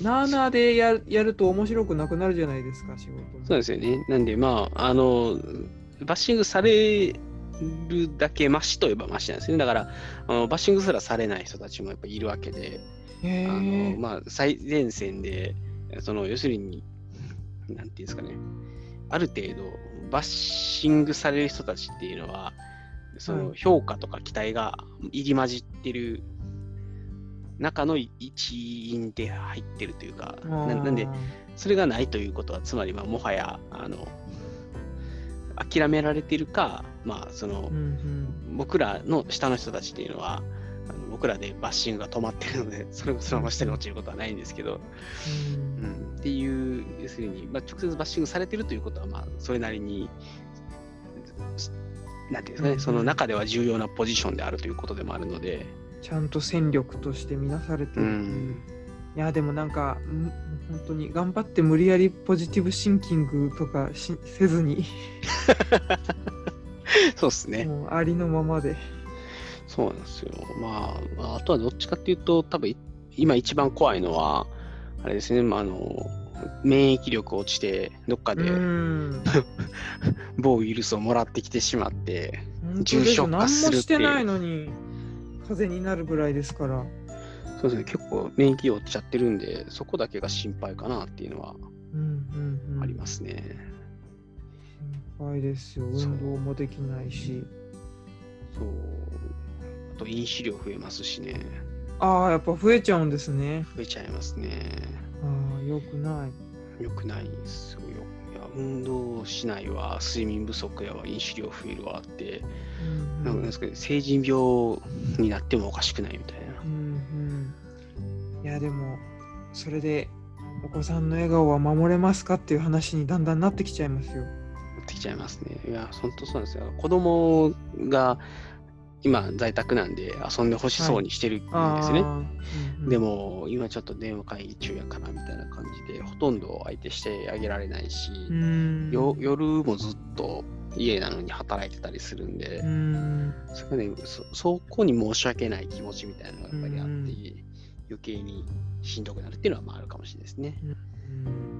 なあなあでややると面白くなくなるじゃないですか仕事も。そうですよね。なんで、まあ、あの、バッシングされるだけマシといえばマシなんですね。だから、あのバッシングすらされない人たちもやっぱいるわけで、へあのえ。まあ、最前線で、その、要するに、なんていうんですかね、ある程度、バッシングされる人たちっていうのは、そのはい評価とか期待が入り混じってる中の一員で入ってるというか、ななんで、それがないということは、つまり、まあ、もはや、あの、諦められてるか、まあ、そのう、ん僕らの下の人たちっていうのは、あの僕らでバッシングが止まってるので、[laughs] それがそのまま下に落ちることはないんですけど、うん。うん、っていう、要するに、まあ、直接バッシングされてるということは、まあ、それなりに、なんていうんですかね、うんその中では重要なポジションであるということでもあるので、ちゃんと戦力として見なされてるう。うんいやでもなんかん本当に頑張って無理やりポジティブシンキングとかしせずに、[laughs] そうですね。もうありのままで。そうなんですよ。まあ、まあ、あとはどっちかっていうと、多分い今一番怖いのは、あれですね、まあ、あの、免疫力落ちて、どっかうでん。[laughs] 某ウイルスをもらってきてしまって、重症化するっていう何もしてないのに風邪になるぐらいですから。そうですね、結構免疫落ちちゃってるんで、そこだけが心配かなっていうのはうんうんうん。ありますね。心配ですよ。運動もできないし。そう。あと、飲酒量増えますしね。ああ、やっぱ増えちゃうんですね。増えちゃいますね。ああ、よくない。よくないですよ。いや、運動しないわ、睡眠不足やわ、飲酒量増えるわって、うんうんんなですかね、成人病になってもおかしくないみたいな。うんうん。いや、でも、それでお子さんの笑顔は守れますかっていう話にだんだんなってきちゃいますよ。なってきちゃいますね。いや、本当そうなんですよ。子供が今在宅なんで遊んでほしそうにしてるんですね。あー。うんうん。でも、今ちょっと電話会議中やからみたいな感じで、ほとんど相手してあげられないし、夜もずっと家なのに働いてたりするんで、うん。それねそ、そこに申し訳ない気持ちみたいなのがやっぱりあって、うん。余計にしんどくなるっていうのはまああるかもしれないですね。うん。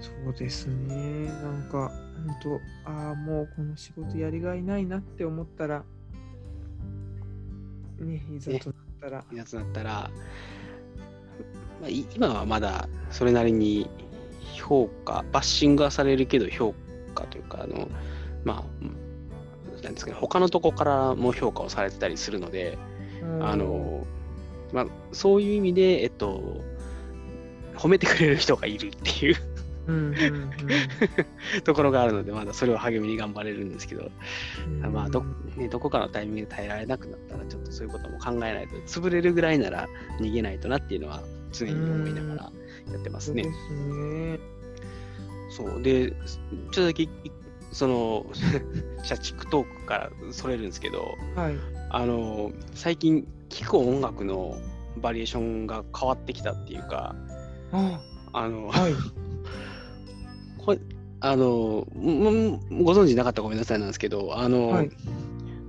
そうですね。なんか、本当ああ、もうこの仕事やりがいないなって思ったら、ね、いざとなったら、やつだったら、まあ、い今はまだそれなりに評価、バッシングはされるけど評価というか、あのまあ、なんですかね、他のとこからも評価をされてたりするので、あの、まあ、そういう意味で、えっと、褒めてくれる人がいるっていう [laughs] ところがあるので、まだそれを励みに頑張れるんですけど、うんまあど、ね、どこかのタイミングで耐えられなくなったら、ちょっとそういうことも考えないと、潰れるぐらいなら逃げないとなっていうのは常に思いながらやってますねそうで。すね。そう。で、ちょっとだけ、いその、[laughs] 社畜トークからそれるんですけど、はい。あの、最近聴く音楽のバリエーションが変わってきたっていうか、ああの、はい。[laughs] あの、んご存知なかったらごめんなさいなんですけど、あの、はい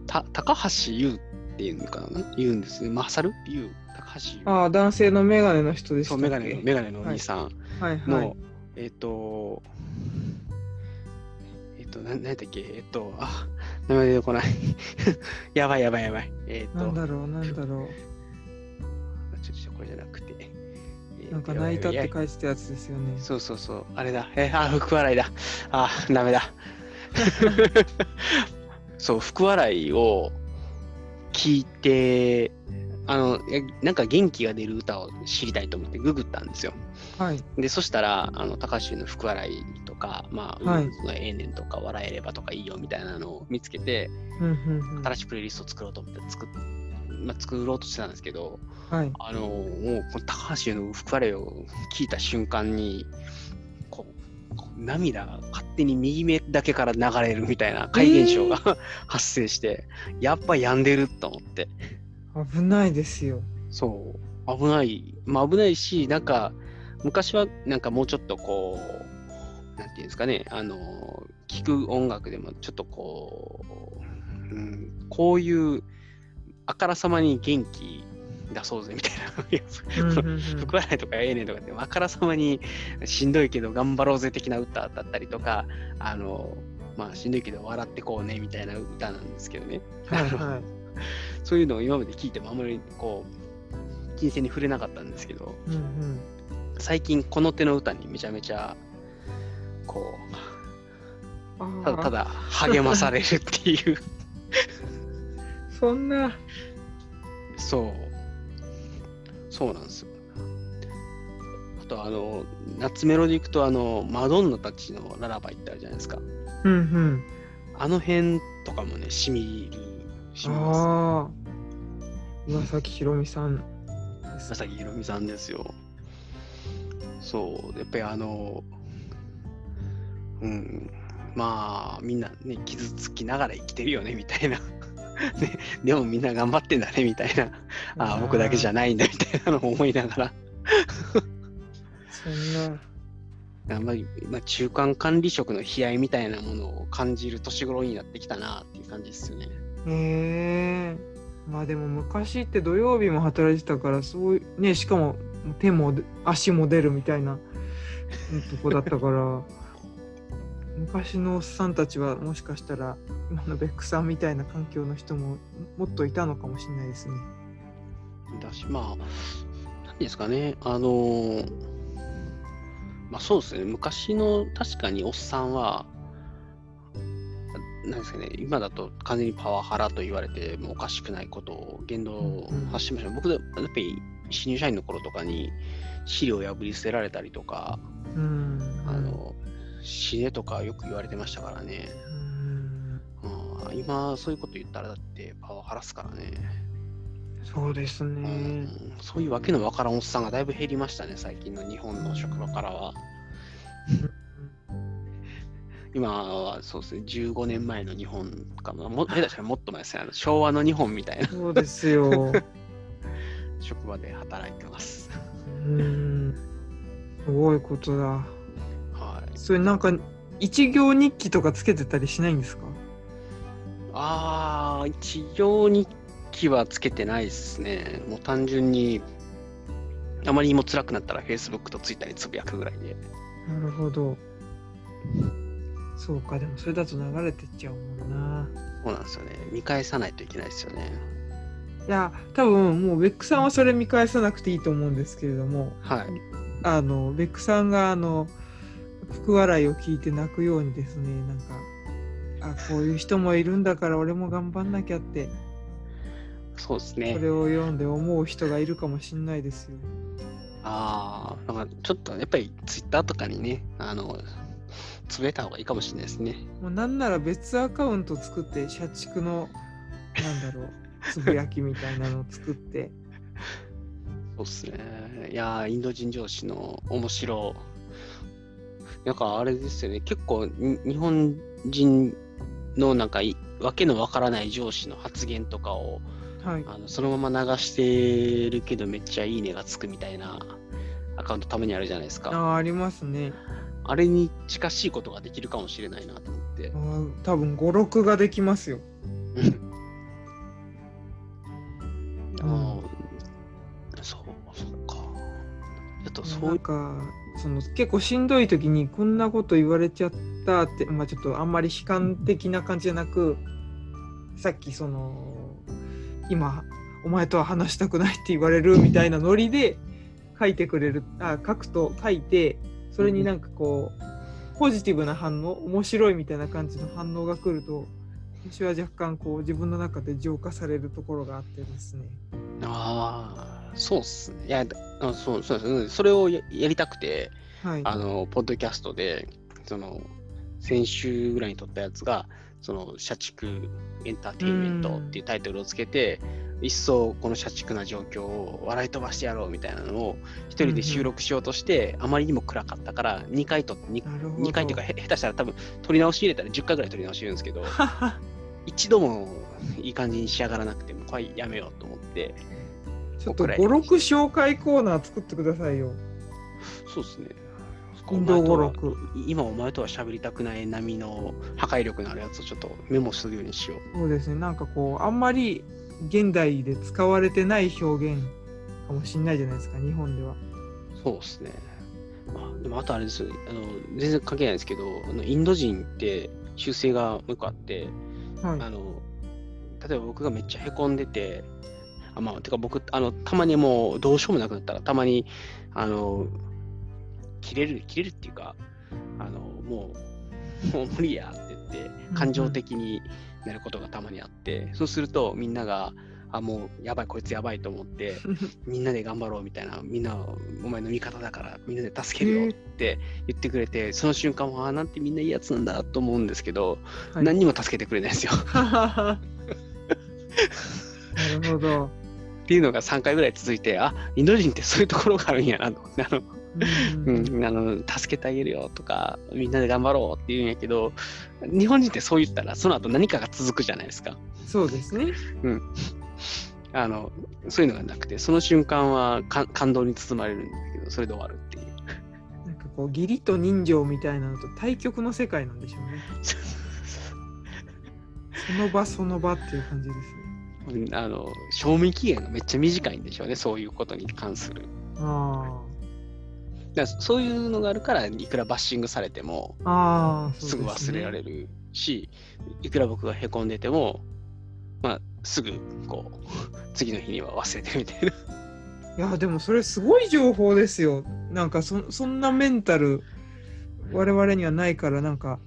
た高橋優っっていうのかな言うんですね。マサル？言う高橋優。ああ、男性のメガネの人でしたそう、っけメガネの、メガネのお兄さんはいの、はい。えっ、と、えっ、と、なん、なんだっけ、えっ、と、あ、名前出てこない。[laughs] やばいやばいやばい。えっ、と、なんだろう、なんだろ [laughs] ちょっとこれじゃなくて。なんか泣いたっやて書いてたやつですよね。そうそうそう、あれだ。えー、あ、福笑いだ。あ、ダメだ。[laughs] そう、福笑いを聞いて、あの、えなんか元気が出る歌を知りたいと思ってググったんですよ。はい。で、そしたら、あの、高橋の福笑いとか、まあ、はいええねんとか、笑えればとかいいよみたいなのを見つけて、うんうんうん。新しいプレイリストを作ろうと思って作っ、まあ、作ろうとしてたんですけど、はい。あのもうこの高橋の福笑いを聞いた瞬間にこう涙が勝手に右目だけから流れるみたいな怪現象が、[laughs] 発生してやっぱ病んでると思って危ないですよ。そう危ないまあ危ないしなんか昔はなんかもうちょっとこうなんていうんですかねあの聴く音楽でもちょっとこう、うん、こういうあからさまに元気出そうぜみたいな。[laughs] 福笑いとかええねんとかってあからさまにしんどいけど頑張ろうぜ的な歌だったりとかあのまあしんどいけど笑ってこうねみたいな歌なんですけどね。はいはい。[laughs] そういうのを今まで聞いてもあんまりこう金銭に触れなかったんですけどうんうん。最近この手の歌にめちゃめちゃこあうただたあ、だ励まされるっていうそんな。そうそうなんですよあとあの夏メロでいくとあのマドンナたちのララバイってあるじゃないですかうんうん。あの辺とかもね、しみる、しみます。ああ。岩崎宏美さんです。佐々木ひろみさんですよ。そう、やっぱりあの、うん、まあ、みんなね、傷つきながら生きてるよね、みたいな。[laughs] ね、でもみんな頑張ってんだね、みたいな。ああ、僕だけじゃないんだ、みたいなのを思いながら。そんな。あんまり、まあ、中間管理職の悲哀みたいなものを感じる年頃になってきたなっていう感じですよね。へえまあでも昔って土曜日も働いてたからそういうねしかも手もで足も出るみたいなうんとこだったから [laughs] 昔のおっさんたちはもしかしたら今のベックさんみたいな環境の人ももっといたのかもしれないですね。だし、まあ、何ですかね、あのーまあそうですね、昔の確かにおっさんは、なんですかね、今だと完全にパワハラと言われてもおかしくないことを言動をうんうん。発してました。僕で、やっぱり新入社員の頃とかに資料破り捨てられたりとか、うん死ねとかよく言われてましたからね。うんうん今、そういうこと言ったらだってパワハラっすからね。そうですうね。んそういうわけのわからんおっさんがだいぶ減りましたね、最近の日本の職場からは。今はそうですね、15年前の日本かな、も下手したらもっと前ですね、昭和の日本みたいなそうですよ。[laughs] 職場で働いてます。うんすごいことだ。はい、それなんか一行日記とかつけてたりしないんですか？あー、一行日記はつけてないですね。もう単純に、あまりにも辛くなったら Facebook と Twitter につぶやくぐらいで。なるほど。そうか、でもそれだと流れてっちゃうもんな。そうなんですよね。見返さないといけないですよね。いや、多分もうベックさんはそれ見返さなくていいと思うんですけれども、はい。あの、ベックさんがあの、福笑いを聞いて泣くようにですね、なんか、あ、こういう人もいるんだから俺も頑張んなきゃって、そうですねこ。れを読んで思う人がいるかもしれないですよ。ああ、なんかちょっとやっぱりツイッターとかにね、あの、つぶやいた方がいいかもしれないですね。もうなんなら別アカウント作って、社畜の、なんだろう、[laughs] つぶやきみたいなのを作って、そうっすね。いやー、インド人上司の面白。なんかあれですよね、結構日本人のなんかわけのわからない上司の発言とかを、はい、あのそのまま流してるけどめっちゃいいねがつくみたいなアカウントたまにあるじゃないですか。あありますね。あれに近しいことができるかもしれないなと思って。あ多分5、6ができますよ。[laughs] ああ、そう、そうか。ちょっとそう。かの結構しんどい時にこんなこと言われちゃったって、まあ、ちょっとあんまり悲観的な感じじゃなくさっきその今お前とは話したくないって言われるみたいなノリで書いてくれるあ書くと書いてそれになんかこうポジティブな反応面白いみたいな感じの反応が来ると私は若干こう自分の中で浄化されるところがあってですね。あ、そうっすね。いや、あそうそうですね。それをややりたくて、はい、あの、ポッドキャストで、その、先週ぐらいに撮ったやつが、その、社畜エンターテインメントっていうタイトルをつけて、一層この社畜な状況を笑い飛ばしてやろうみたいなのを一人で収録しようとして、あまりにも暗かったから2回撮って 2, なるほど2回っていうかへ下手したら多分撮り直し入れたら10回ぐらい撮り直しいるんですけど [laughs] 一度もいい感じに仕上がらなくてもこれやめようと思ってちょっと僕ら5、6紹介コーナー作ってくださいよ。そうですね。インド語お前と録。は今お前とは喋りたくない波の破壊力のあるやつをちょっとメモするようにしよう。そうですね。なんかこう、あんまり現代で使われてない表現かもしれないじゃないですか、日本では。そうですね。まあ、でもあとあれですよあの全然関係ないんですけど、あのインド人って習性がもう一個あって、はい。あの例えば僕がめっちゃへこんでて、あまあ、てか僕、あのたまにもうどうしようもなくなったら、たまに、あの、切れる、切れるっていうか、あの、もう、もう無理やって言って、感情的になることがたまにあって、そうするとみんなが、あ、もうやばい、こいつやばいと思って、[laughs] みんなで頑張ろうみたいな、みんなお前の味方だから、みんなで助けるよって言ってくれて、その瞬間は、あなんてみんないいやつなんだと思うんですけど、はい何にも助けてくれないんですよ。[laughs] [laughs] なるほど。っていうのが3回ぐらい続いて、あインド人ってそういうところがあるんやなと思って、あのうんうん、あの助けてあげるよとか、みんなで頑張ろうって言うんやけど、日本人ってそう言ったら、その後何かが続くじゃないですか。そうですね。あのそういうのがなくて、その瞬間はか感動に包まれるんだけど、それで終わるっていう。なんかこう、義理と人情みたいなのと対極の世界なんでしょうね。[laughs] その場その場っていう感じですね。あの賞味期限がめっちゃ短いんでしょうね、そういうことに関する。あだそういうのがあるから、いくらバッシングされても、すぐ忘れられる。るし、いくら僕がへこんでても、まあ、すぐこう次の日には忘れてるみたいな。いや、でもそれすごい情報ですよ。なんかそそんなメンタル、我々にはないから、なんか、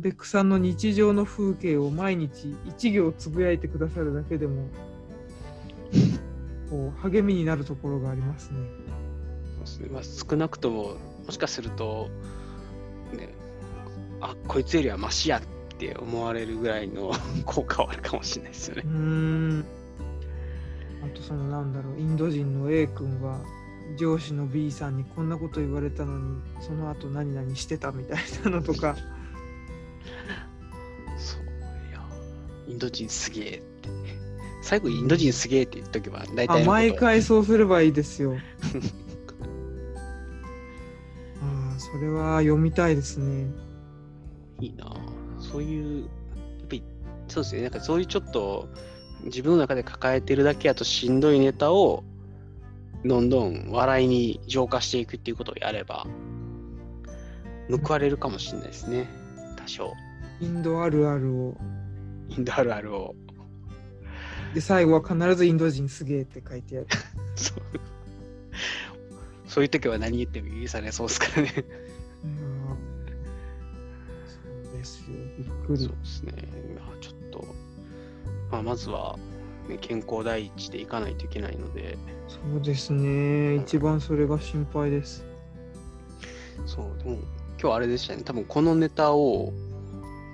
ベックさんの日常の風景を毎日一行つぶやいてくださるだけでも、こう励みになるところがありますね。そうですねまあ、少なくとも、もしかすると、ね、あこいつよりはマシやって思われるぐらいの [laughs] 効果はあるかもしれないですよねう。ーん。あとそのなんだろう、インド人の A 君は上司の B さんにこんなこと言われたのに、その後何々してたみたいなのとか、インド人すげえって。最後、インド人すげえって言っとけば、大体のあ毎回そうすればいいですよ。[laughs] ああ、それは読みたいですね。いいなあそういう、やっぱり、そうですね、なんかそういうちょっと、自分の中で抱えてるだけやとしんどいネタを、どんどん笑いに浄化していくっていうことをやれば、報われるかもしれないですね。多少。インドあるあるを。インドあるあるを。で、最後は必ずインド人すげえって書いてある。[laughs] そうそういう時は何言っても許されそうですからね。そうですよ。びっくりそう。ですね。まあ、ちょっと、まあ、まずは、ね、健康第一でいかないといけないので、そうですね。一番それが心配です。そう、でも今日あれでしたね、多分このネタを、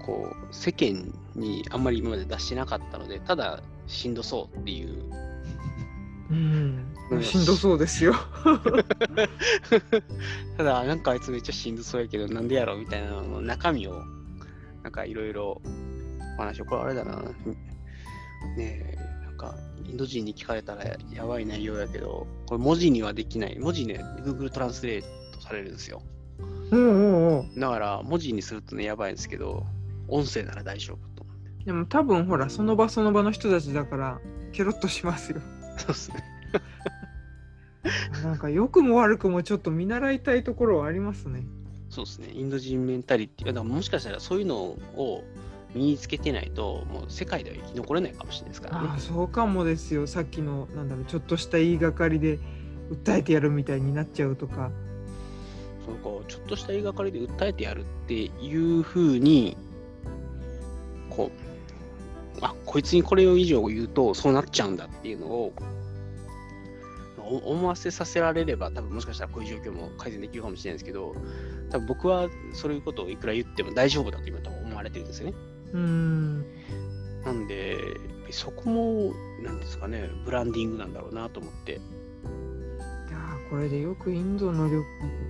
こう、世間にあんまり今まで出してなかったので、ただしんどそうっていう、うんう。んしんどそうですよ。[laughs] ただなんかあいつめっちゃしんどそうやけど、なんでやろうみたいなのの中身を、なんかいろいろお話を、これあれだな、ねえ、なんかインド人に聞かれたらやばい内容やけど、これ文字にはできない、文字ね、Google トランスレートされるんですよ。うんうんうん。だから文字にするとね、やばいんですけど、音声なら大丈夫。でも多分ほら、その場その場の人たちだから、ケロッとしますよ。そうですね。なんか良くも悪くもちょっと見習いたいところはありますね。そうですね、インド人メンタリティ、だからもしかしたらそういうのを身につけてないと、もう世界では生き残れないかもしれないですからね。ああそうかもですよさっきのなんだろうちょっとした言いがかりで訴えてやるみたいになっちゃうとかそうこうちょっとした言いがかりで訴えてやるっていうふうに、こう、あこいつにこれ以上言うとそうなっちゃうんだっていうのをお思わせさせられれば、多分もしかしたらこういう状況も改善できるかもしれないですけど、多分僕はそういうことをいくら言っても大丈夫だと今多分思われてるんですよね。うーんなんで、そこも、なんですかね、ブランディングなんだろうなと思って。いやーこれでよくインドの旅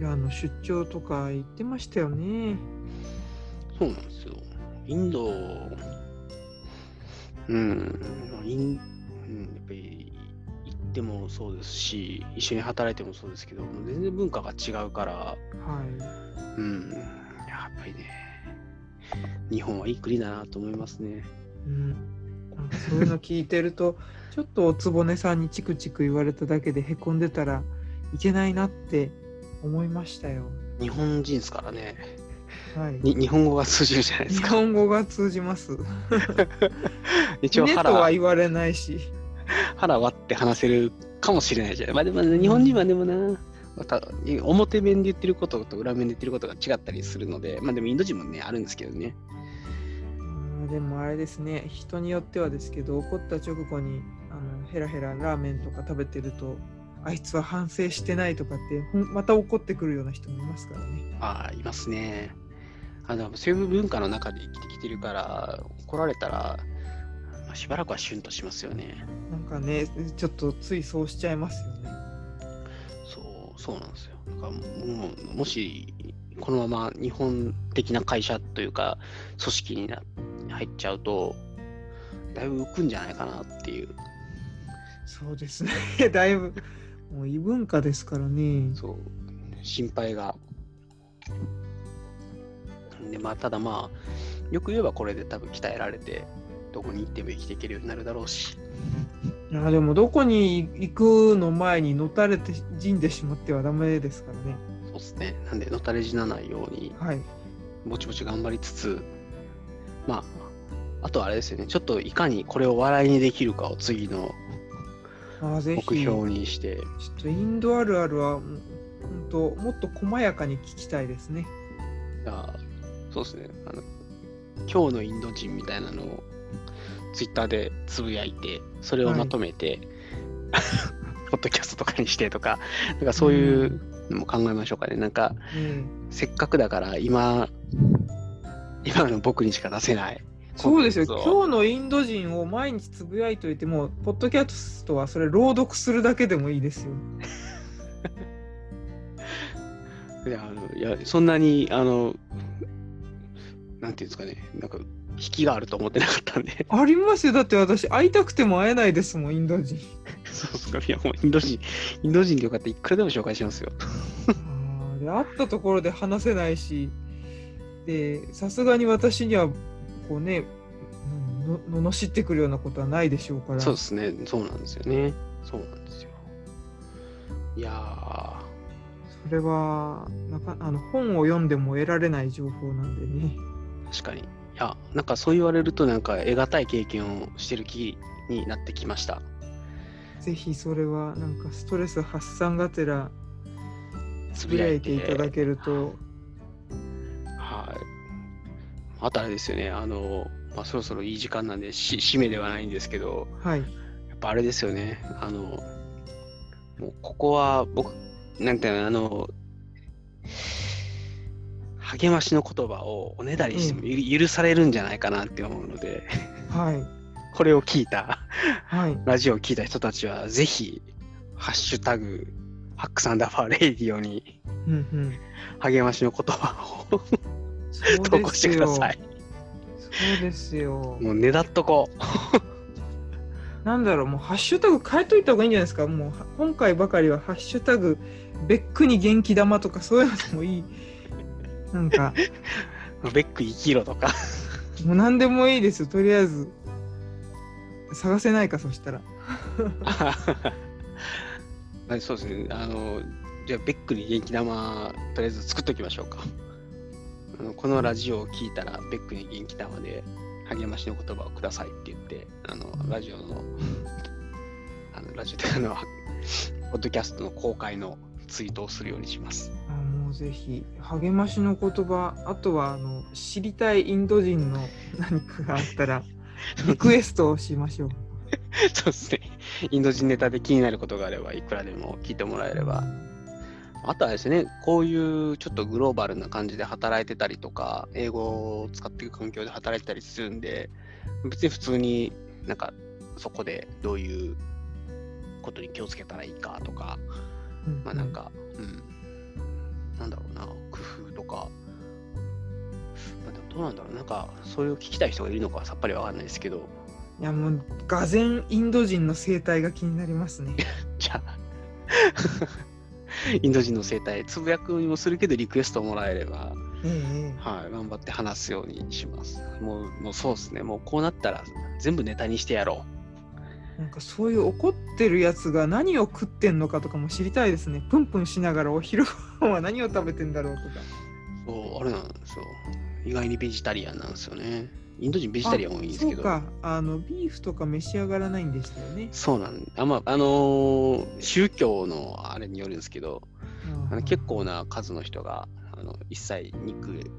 あの出張とか行ってましたよね。そうなんですよ。インド、うん、イン、うん、やっぱり行ってもそうですし、一緒に働いてもそうですけど、もう全然文化が違うから、はい。うん、やっぱりね、日本はいい国だなと思いますね。うん、そういうの聞いてると [laughs] ちょっとおつぼねさんにチクチク言われただけでへこんでたらいけないなって思いましたよ。日本人ですからね、はい。に日本語が通じるじゃないで日すか。本語が通じます。[laughs] 一応腹、は言われないし。腹割って話せるかもしれないじゃない。まあでもね、日本人はでもな、また表面で言ってることと裏面で言ってることが違ったりするので、まあでもインド人もね、あるんですけどね。うんでもあれですね人によってはですけど怒った直後にあのヘラヘララーメンとか食べてるとあいつは反省してないとかってまた怒ってくるような人もいますからね。ああ、いますね。あのそういう文化の中で生きてきてるから、怒られたら、まあ、しばらくはシュンとしますよね。なんかねちょっとついそうしちゃいますよね。そう、そうなんですよ。だからもうもし、このまま日本的な会社というか、組織にな入っちゃうと、だいぶ浮くんじゃないかなっていう。そうですね [laughs] だいぶもう異文化ですからね。そう、心配が。で、まあ、ただまあ、よく言えばこれで多分鍛えられて、どこに行っても生きていけるようになるだろうし。いやでもどこに行くの前にのたれて死んでしまってはダメですからね。そうですね。なんで、のたれ死なないように、はい。ぼちぼち頑張りつつ、まあ、あとあれですよね、ちょっといかにこれを笑いにできるかを次の目標にして、ちょっとインドあるあるは、本当もっと細やかに聞きたいですね。あそうですねあの、今日のインド人みたいなのをツイッターでつぶやいて、それをまとめて、[laughs] ポッドキャストとかにしてとか、なんかそういうのも考えましょうかね。なんか、ええせっかくだから今、今の僕にしか出せない。そうですよ。今日のインド人を毎日つぶやいといても、ポッドキャストはそれ朗読するだけでもいいですよ。[laughs] いや、あのいやそんなに、あの、なんていうんですかね、なんか、引きがあると思ってなかったんで、ありますよ。だって私、会いたくても会えないですもん、インド人。そうっすか、いや、もうインド人、インド人でよかったらいくらでも紹介しますよ。あーで会ったところで話せないし、で、さすがに私には、こうね、のの罵ってくるようなことはないでしょうから。そうですね、そうなんですよね。そうなんですよ。いやー、それはなかあの本を読んでも得られない情報なんでね。確かに。いや、なんかそう言われると、なんか得難い経験をしてる気になってきました。ぜひそれはなんかストレス発散がてらつつぶやいていただけると。はい。あとあれですよね、あの、まあ、そろそろいい時間なんで、し締めではないんですけど、はい。やっぱあれですよね、あの、もうここは僕、なんていうの、あの、励ましの言葉をおねだりしてもゆ許されるんじゃないかなって思うので、はい。これを聞いた、はい。ラジオを聞いた人たちは、ぜひ、ハッシュタグ、ハックサンダーバーレイディオにうんうん。励ましの言葉を投稿して。ください。そうですよ。もうねだっとこう。なんだろう、もうハッシュタグ変えといた方がいいんじゃないですか。もうは今回ばかりはハッシュタグ、ベックに元気玉とかそういうのでもいい。なんか、[laughs] ベック生きろとか。もう何でもいいですよ。とりあえず、探せないか、そしたら。[laughs] はい、そうですね。あの、じゃあ、ベックに元気玉、とりあえず作っときましょうか。あのこのラジオを聞いたら、ベックに元気玉で励ましの言葉をくださいって言って、あの、ラジオの、あのラジオで、あの、ポッドキャストの公開のツイートをするようにします。あもうぜひ励ましの言葉あとはあの知りたいインド人の何かがあったら [laughs] リクエストをしましょう。そうですね。インド人ネタで気になることがあれば、いくらでも聞いてもらえれば。あとはですね、こういうちょっとグローバルな感じで働いてたりとか、英語を使っていく環境で働いてたりするんで、別に普通になんかそこでどういうことに気をつけたらいいかとか、うんまあなんか、うん、なんだろうな、工夫とか、まあでもどうなんだろう、なんかそういう聞きたい人がいるのかはさっぱりわかんないですけど、いやもうがぜんインド人の生態が気になりますね。[laughs] じゃあ、インド人の生態、つぶやくにもするけど、リクエストもらえれば、えええはい、頑張って話すようにします。もう、もうそうですね、もうこうなったら全部ネタにしてやろえなんかそういう怒ってるやつが何を食ってんのかとかも知りたいですね。プンプンしながらお昼ご飯は何を食べてんだろうとか。う。そう、あれなんですよ。意外にベジタリアンなんですよね。インド人ベジタリアン多いんですけど。そうかあのビーフとか召し上がらないんでしたよね。そうなんあ、まあ、あのー宗教のあれによるんですけど、あの結構な数の人があの一切肉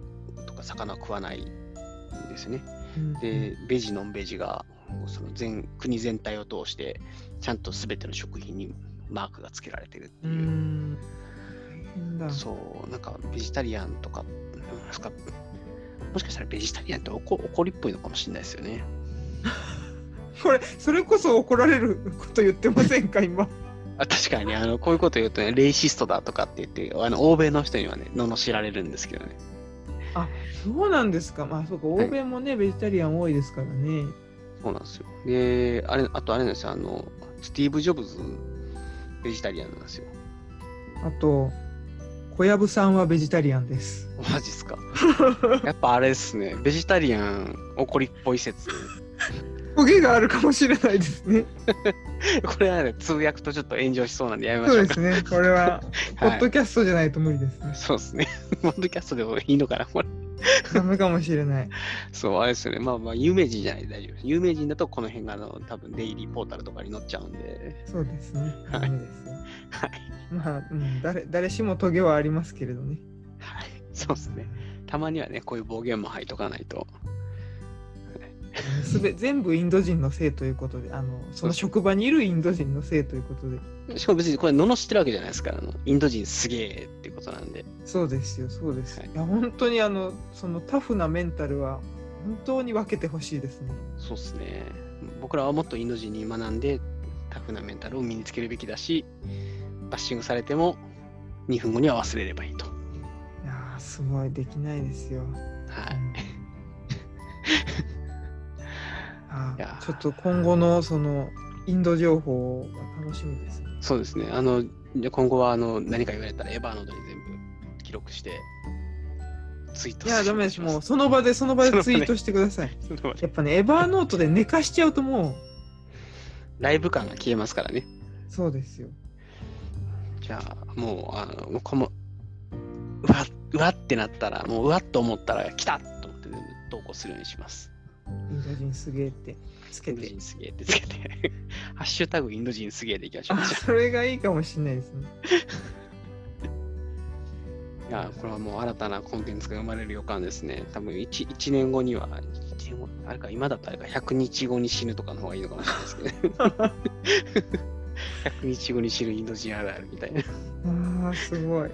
とか魚を食わないんですね。うんで、ベジ、ノンベジがその全国全体を通して、ちゃんと全ての食品にマークがつけられてるってういう。そう、なんかベジタリアンとか、かもしかしたらベジタリアンって怒怒りっぽいのかもしれないですよね。[laughs] これそれこそ怒られること言ってませんか今？あ確かにあのこういうこと言うとね、レイシストだとかって言って、あの欧米の人にはね、罵られるんですけどね。そうなんですか。まあそうか欧米もね、ベジタリアン多いですからね。そうなんですよ。で、あれ、あとあれなんですよ、あの、スティーブ・ジョブズ、ベジタリアンなんですよ。あと小籔さんはベジタリアンです。マジっすか？[laughs] やっぱあれですね、ベジタリアン怒りっぽい説。トゲがあるかもしれないですね。[laughs] これはね、通訳とちょっと炎上しそうなんでやめましょうか。そうですね。これはポ [laughs] はいッドキャストじゃないと無理ですね。そうですね。ポッドキャストでもいいのかな、これ。ダメかもしれない。そう、あれですよね。まあまあ、有名人じゃないと大丈夫です。有名人だとこの辺があの多分デイリーポータルとかに載っちゃうんで。そうですね。ダメですよ。はい。まあ、うん、誰誰しもトゲはありますけれどね。はい。そうですね。たまにはね、こういう暴言も吐いとかないと。[laughs] すべ全部インド人のせいということで、あのその職場にいるインド人のせいということで。しかも別にこれ、罵ってるわけじゃないですから、インド人すげえっていうことなんで。そうですよ、そうです。はいい、や、本当にあのそのタフなメンタルは本当に分けてほしいですね。そうですね。僕らはもっとインド人に学んで、タフなメンタルを身につけるべきだし、バッシングされても2分後には忘れればいいと。いやー、すごい、できないですよ。はい。うん [laughs] ちょっと今後のそのインド情報が楽しみですね。そうですね。あの、今後はあの何か言われたらエヴァーノートに全部記録して、ツイートいや、ダメです。もうその場でその場ででツイートしてください。[laughs] やっぱね、エバーノートで寝かしちゃうともライブ感が消えますからね。う、そうですよ。じゃあ、もう、あの、この、うわ、うわってなったら、もううわっと思ったら、来たと思って投稿するようにします。インド人すげえってつけてインド人。すげえってつけて、[laughs] ハッシュタグインド人すげえでいきましょう。あ、それがいいかもしれないですね。[laughs] いや、これはもう新たなコンテンツが生まれる予感ですね。多分 1, 1年後には、一年後あれか、今だとあれか、100日後に死ぬとかの方がいいのかもしれないですけど、ね、[laughs] 100日後に死ぬインド人あるあるみたいな。ああ、すごい。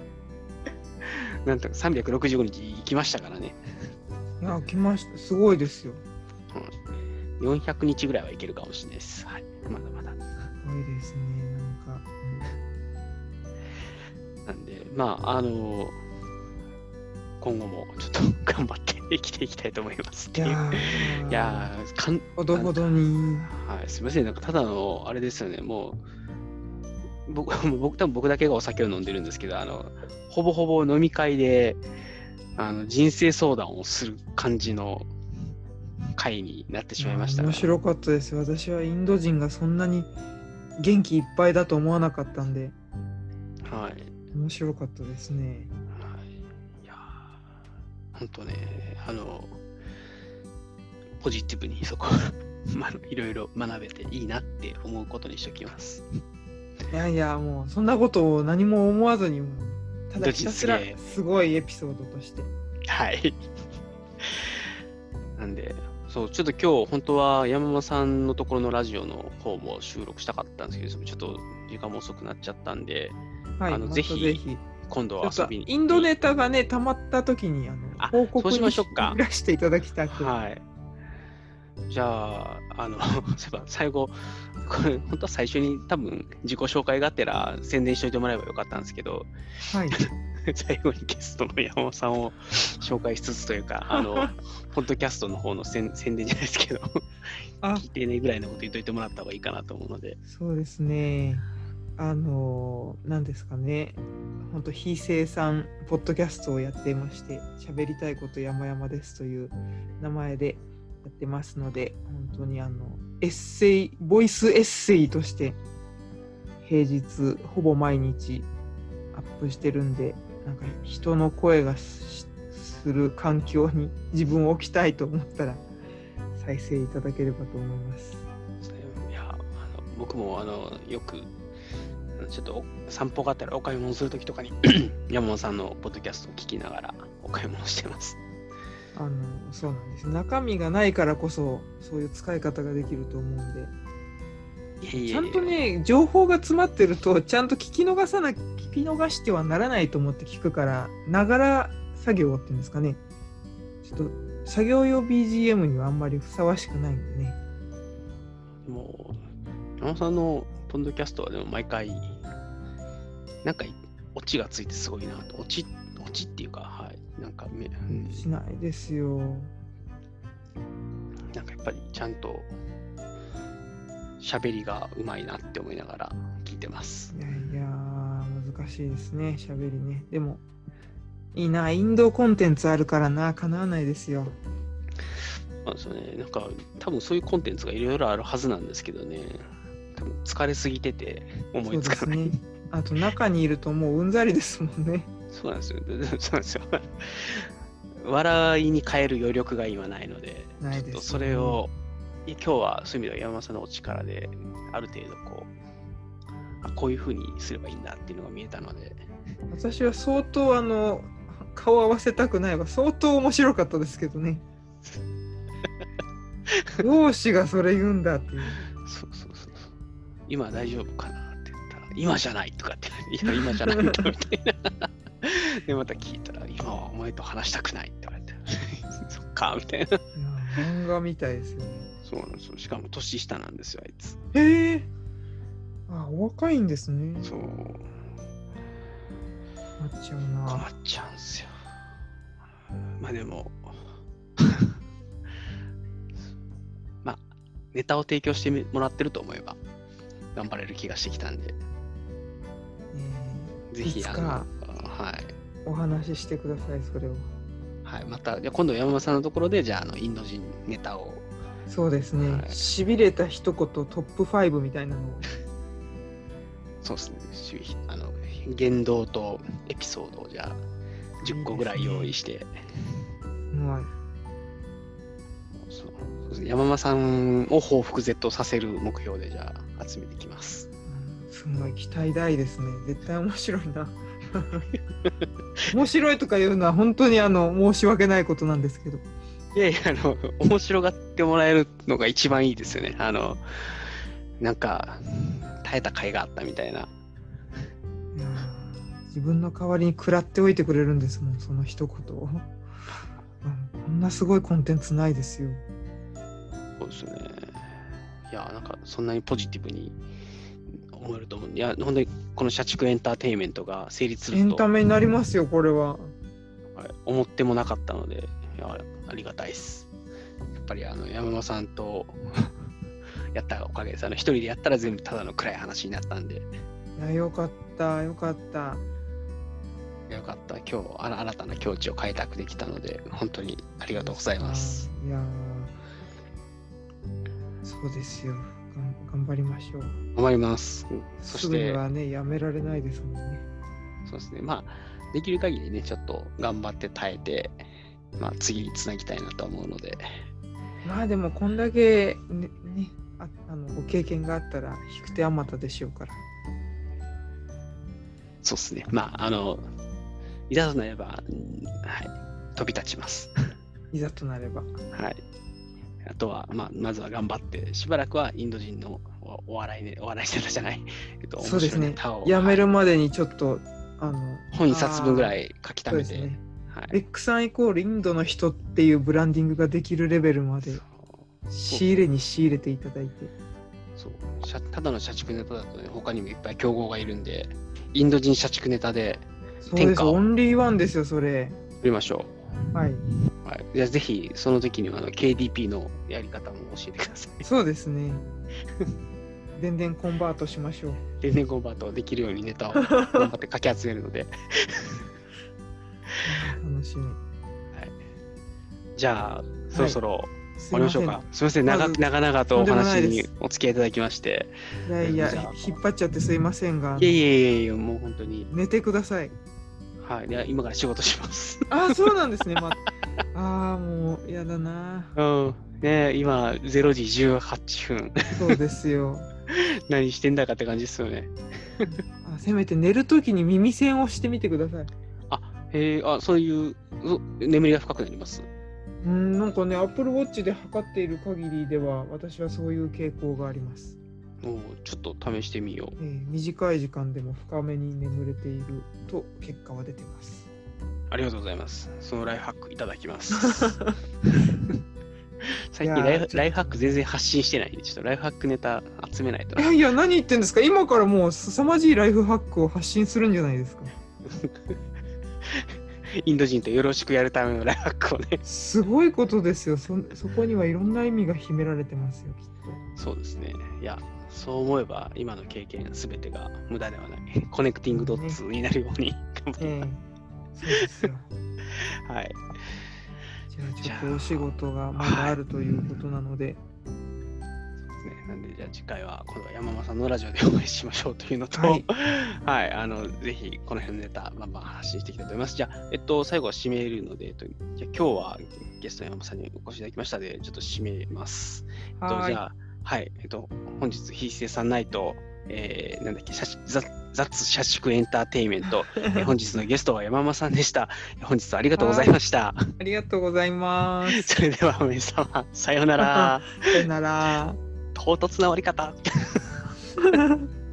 なんとか365日生きましたからね。いや、来ました。すごいですよ。400日ぐらいはいけるかもしれないです。はい。まだまだ。すごいですね。なんか。なんで、まあ、あの今後もちょっと頑張って生きていきたいと思いますっていう。うんいやーいやーかん、ほどほどに。はい、すみません、なんかただの、あれですよね、もう、僕、[laughs] 僕多分僕だけがお酒を飲んでるんですけど、あの、ほぼほぼ飲み会で、あの、人生相談をする感じの会になってしまいましたが面白かったです。私はインド人がそんなに元気いっぱいだと思わなかったんではい。面白かったですね。はい、いやー、本当ね、あの、ポジティブにそこ、[laughs] まあ、いろいろ学べていいなって思うことにしておきます。いやいやもうそんなことを何も思わずにただひたすらすごいエピソードとして。はい。[laughs] なんで、そう、ちょっと今日、本当は山間さんのところのラジオの方も収録したかったんですけど、ちょっと時間も遅くなっちゃったんで、はい、あのぜひぜひ。今度は遊びに。インドネタがね、たまった時にあのあ報告そうしまにしょうかいらしていただきたく。はい。じゃあ、あの、[laughs] そういえば最後、これ、本当は最初に多分自己紹介がてら宣伝しといてもらえばよかったんですけど、はい。[laughs] [laughs] 最後にゲストの山本さんを紹介しつつというか、[laughs] あの、ポッドキャストの方の宣宣伝じゃないですけど、あ聞いてねぐらいのこと言っといてもらった方がいいかなと思うので、そうですね。あのー、なんですかね。本当非生産ポッドキャストをやっていまして、喋りたいこと山々ですという名前でやってますので、本当にあの、エッセイ、ボイスエッセイとして、平日ほぼ毎日アップしてるんで、なんか人の声がしする環境に自分を置きたいと思ったら、再生いただければと思います。いや、あの僕もあのよく、ちょっとお散歩がてらお買い物するときとかに [clears throat] 山本さんのポッドキャストを聞きながらお買い物してます。あのそうなんです中身がないからこそそういう使い方ができると思うんでちゃんとね情報が詰まってるとちゃんと聞き逃さな聞き逃してはならないと思って聞くからながら作業っていうんですかね。ちょっと作業用 BGM にはあんまりふさわしくないんでね。もう、山本さんのポッドキャストはでも毎回、なんかオチがついてすごいなと。オチ、オチっていうか、はい。なんかめ、うん。しないですよ。なんかやっぱりちゃんと喋りがうまいなって思いながら聞いてます。いやいや難しいですね喋りねでもいいなインドコンテンツあるからなかなわないですよそうですよね。なんか多分そういうコンテンツがいろいろあるはずなんですけどね。多分疲れすぎてて思そういつかない。ねあと中にいるともううんざりですもんねそうなんですよ。そうなんですよ。笑いに変える余力が今ないので、ないでねちょっとそれを、今日はそういう意味では山本さんのお力で、ある程度こう、あこういうふうにすればいいんだっていうのが見えたので、私は相当あの顔合わせたくないわ相当面白かったですけどね [laughs] 容姿がそれ言うんだっていうそうそうそうそう。今大丈夫かなって言ったら、今じゃないとかって、いや、今じゃないんだみたいな。[laughs] で、また聞いたら、今はお前と話したくないって言われて、[laughs] そっか、みたいな。漫画みたいですよねそうなんですよ。しかも年下なんですよ、あいつ。へえあお若いんですねそう。なっちゃう困なっちゃうんすよ。まあでも、[laughs] まあ、ネタを提供してみもらってると思えば、頑張れる気がしてきたんで、えぜひ、あの、はい。ーお話ししてくださいそれをはい、また、じゃあ今度山本さんのところで、じゃあ、あの、インド人ネタを、そうですね、はい。しびれた一言トップ5みたいなの。をそうですね、しあの、言動とエピソードを、じゃあ、10個ぐらい用意して、もうそう山間さんを報復 Z させる目標で、じゃあ、集めてきます。うん。すごい期待大ですね。絶対面白いな。面白いとか言うのは本当にあの申し訳ないことなんですけど。いやいや、あの、面白がってもらえるのが一番いいですよね。あの、なんか、耐えた甲斐があったみたいな。自分の代わりに食らっておいてくれるんですもん、その一言を。う [laughs] んこんなすごいコンテンツないですよ。そうですね。いや、なんか、そんなにポジティブに思えると思う。いや、本当にこの社畜エンターテインメントが成立すエンるとタメになりますよ、これは。はい思ってもなかったので、いや、ありがたいです。やっぱり、あの、山間さんとやったおかげです。あの、一人でやったら全部ただの暗い話になったんで、いや、よかった、よかった。よかった。今日、あら新たな境地を開拓できたので、本当にありがとうございます。いやーそうですよ。頑張りましょう。頑張ります。そすぐにして、はね、やめられないですもんね。そうですね。まあ、できる限りね、ちょっと頑張って耐えて、まあ、次につなぎたいなと思うので、まあでもこんだけねねああのご経験があったら引く手あまたでしょうから。そうですね。まあ、あの、いざとなれば、うんはい、飛び立ちます。[laughs] いざとなれば。はい。あとは、まあ、まずは頑張って、しばらくはインド人のおお笑いね、お笑いネタじゃない、えっと、そうですね。やめはいるまでにちょっと、あの、本一冊分ぐらい。い書き溜めて、ね。はい。レックさんイコールインドの人っていうブランディングができるレベルまで仕入れに仕入れていただいて。そう社ただの社畜ネタだとね、他にもいっぱい競合がいるんで、インド人社畜ネタでそうです。オンリーワンですよ、それ。やりましょはい。う。はい、じゃあぜひ、その時にはあの KDP のやり方も教えてください。そうですね。[laughs] 電電コンバートしましょう。天然コンバートできるようにネタを頑張ってかき集めるので、楽しみ。じゃあ、そろそろす終わりましょうか。すみません、長長々とお話にお付き合いいただきまして。いやいや引っ張っちゃってすいませんがい、えいえいえいえ、もう本当に、寝てください。はい、では今から仕事します。ああ、そうなんですね。まあ [laughs] あー、もう、やだな。うん。ね今、0時18分。そうですよ。[laughs] 何してんだかって感じですよね。あせめて寝るときに耳栓をしてみてください。えー、あ、そういう、そ眠りが深くなります。うん、なんかね、Apple Watch で測っている限りでは、私はそういう傾向があります。もうちょっと試してみよう。えー短い時間でも深めに眠れていると結果は出てます。ありがとうございます。そのライフハックいただきます。[laughs] 最近ライフライフハック全然発信してないんで、ちょっとライフハックネタ集めないとな。いやいや、何言ってんですか？今からもう凄まじいライフハックを発信するんじゃないですか。[laughs] [laughs] インド人とよろしくやるためのラックをね。すごいことですよ。そそこにはいろんな意味が秘められてますよ、きっと。そうですね。いや、そう思えば今の経験すべてが無駄ではない。[laughs] コネクティングドッツになるように頑張りええそうですよ。ます。はい。じゃあちょっとお仕事がまだあるということなので、そうですね。なんで、じゃあ次回は今度は山間さんのラジオでお会いしましょうというのと、はい [laughs] はい、あの、ぜひこの辺のネタ、バンバン発信していきたいと思います。じゃあ、えっと、最後は締めるので、えっと、じゃあ今日はゲストの山間さんにお越しいただきましたので、ちょっと締めます。えっと、じゃあ、はい、えっと、本日、ひいせさんナイト、えー、なんだっけ、社ザ雑社畜エンターテインメント、えー [laughs] 本日のゲストは山間さんでした。本日はありがとうございました。ありがとうございます。[laughs] それでは、皆様、さようなら。さよなら。唐突な終わり方。[laughs]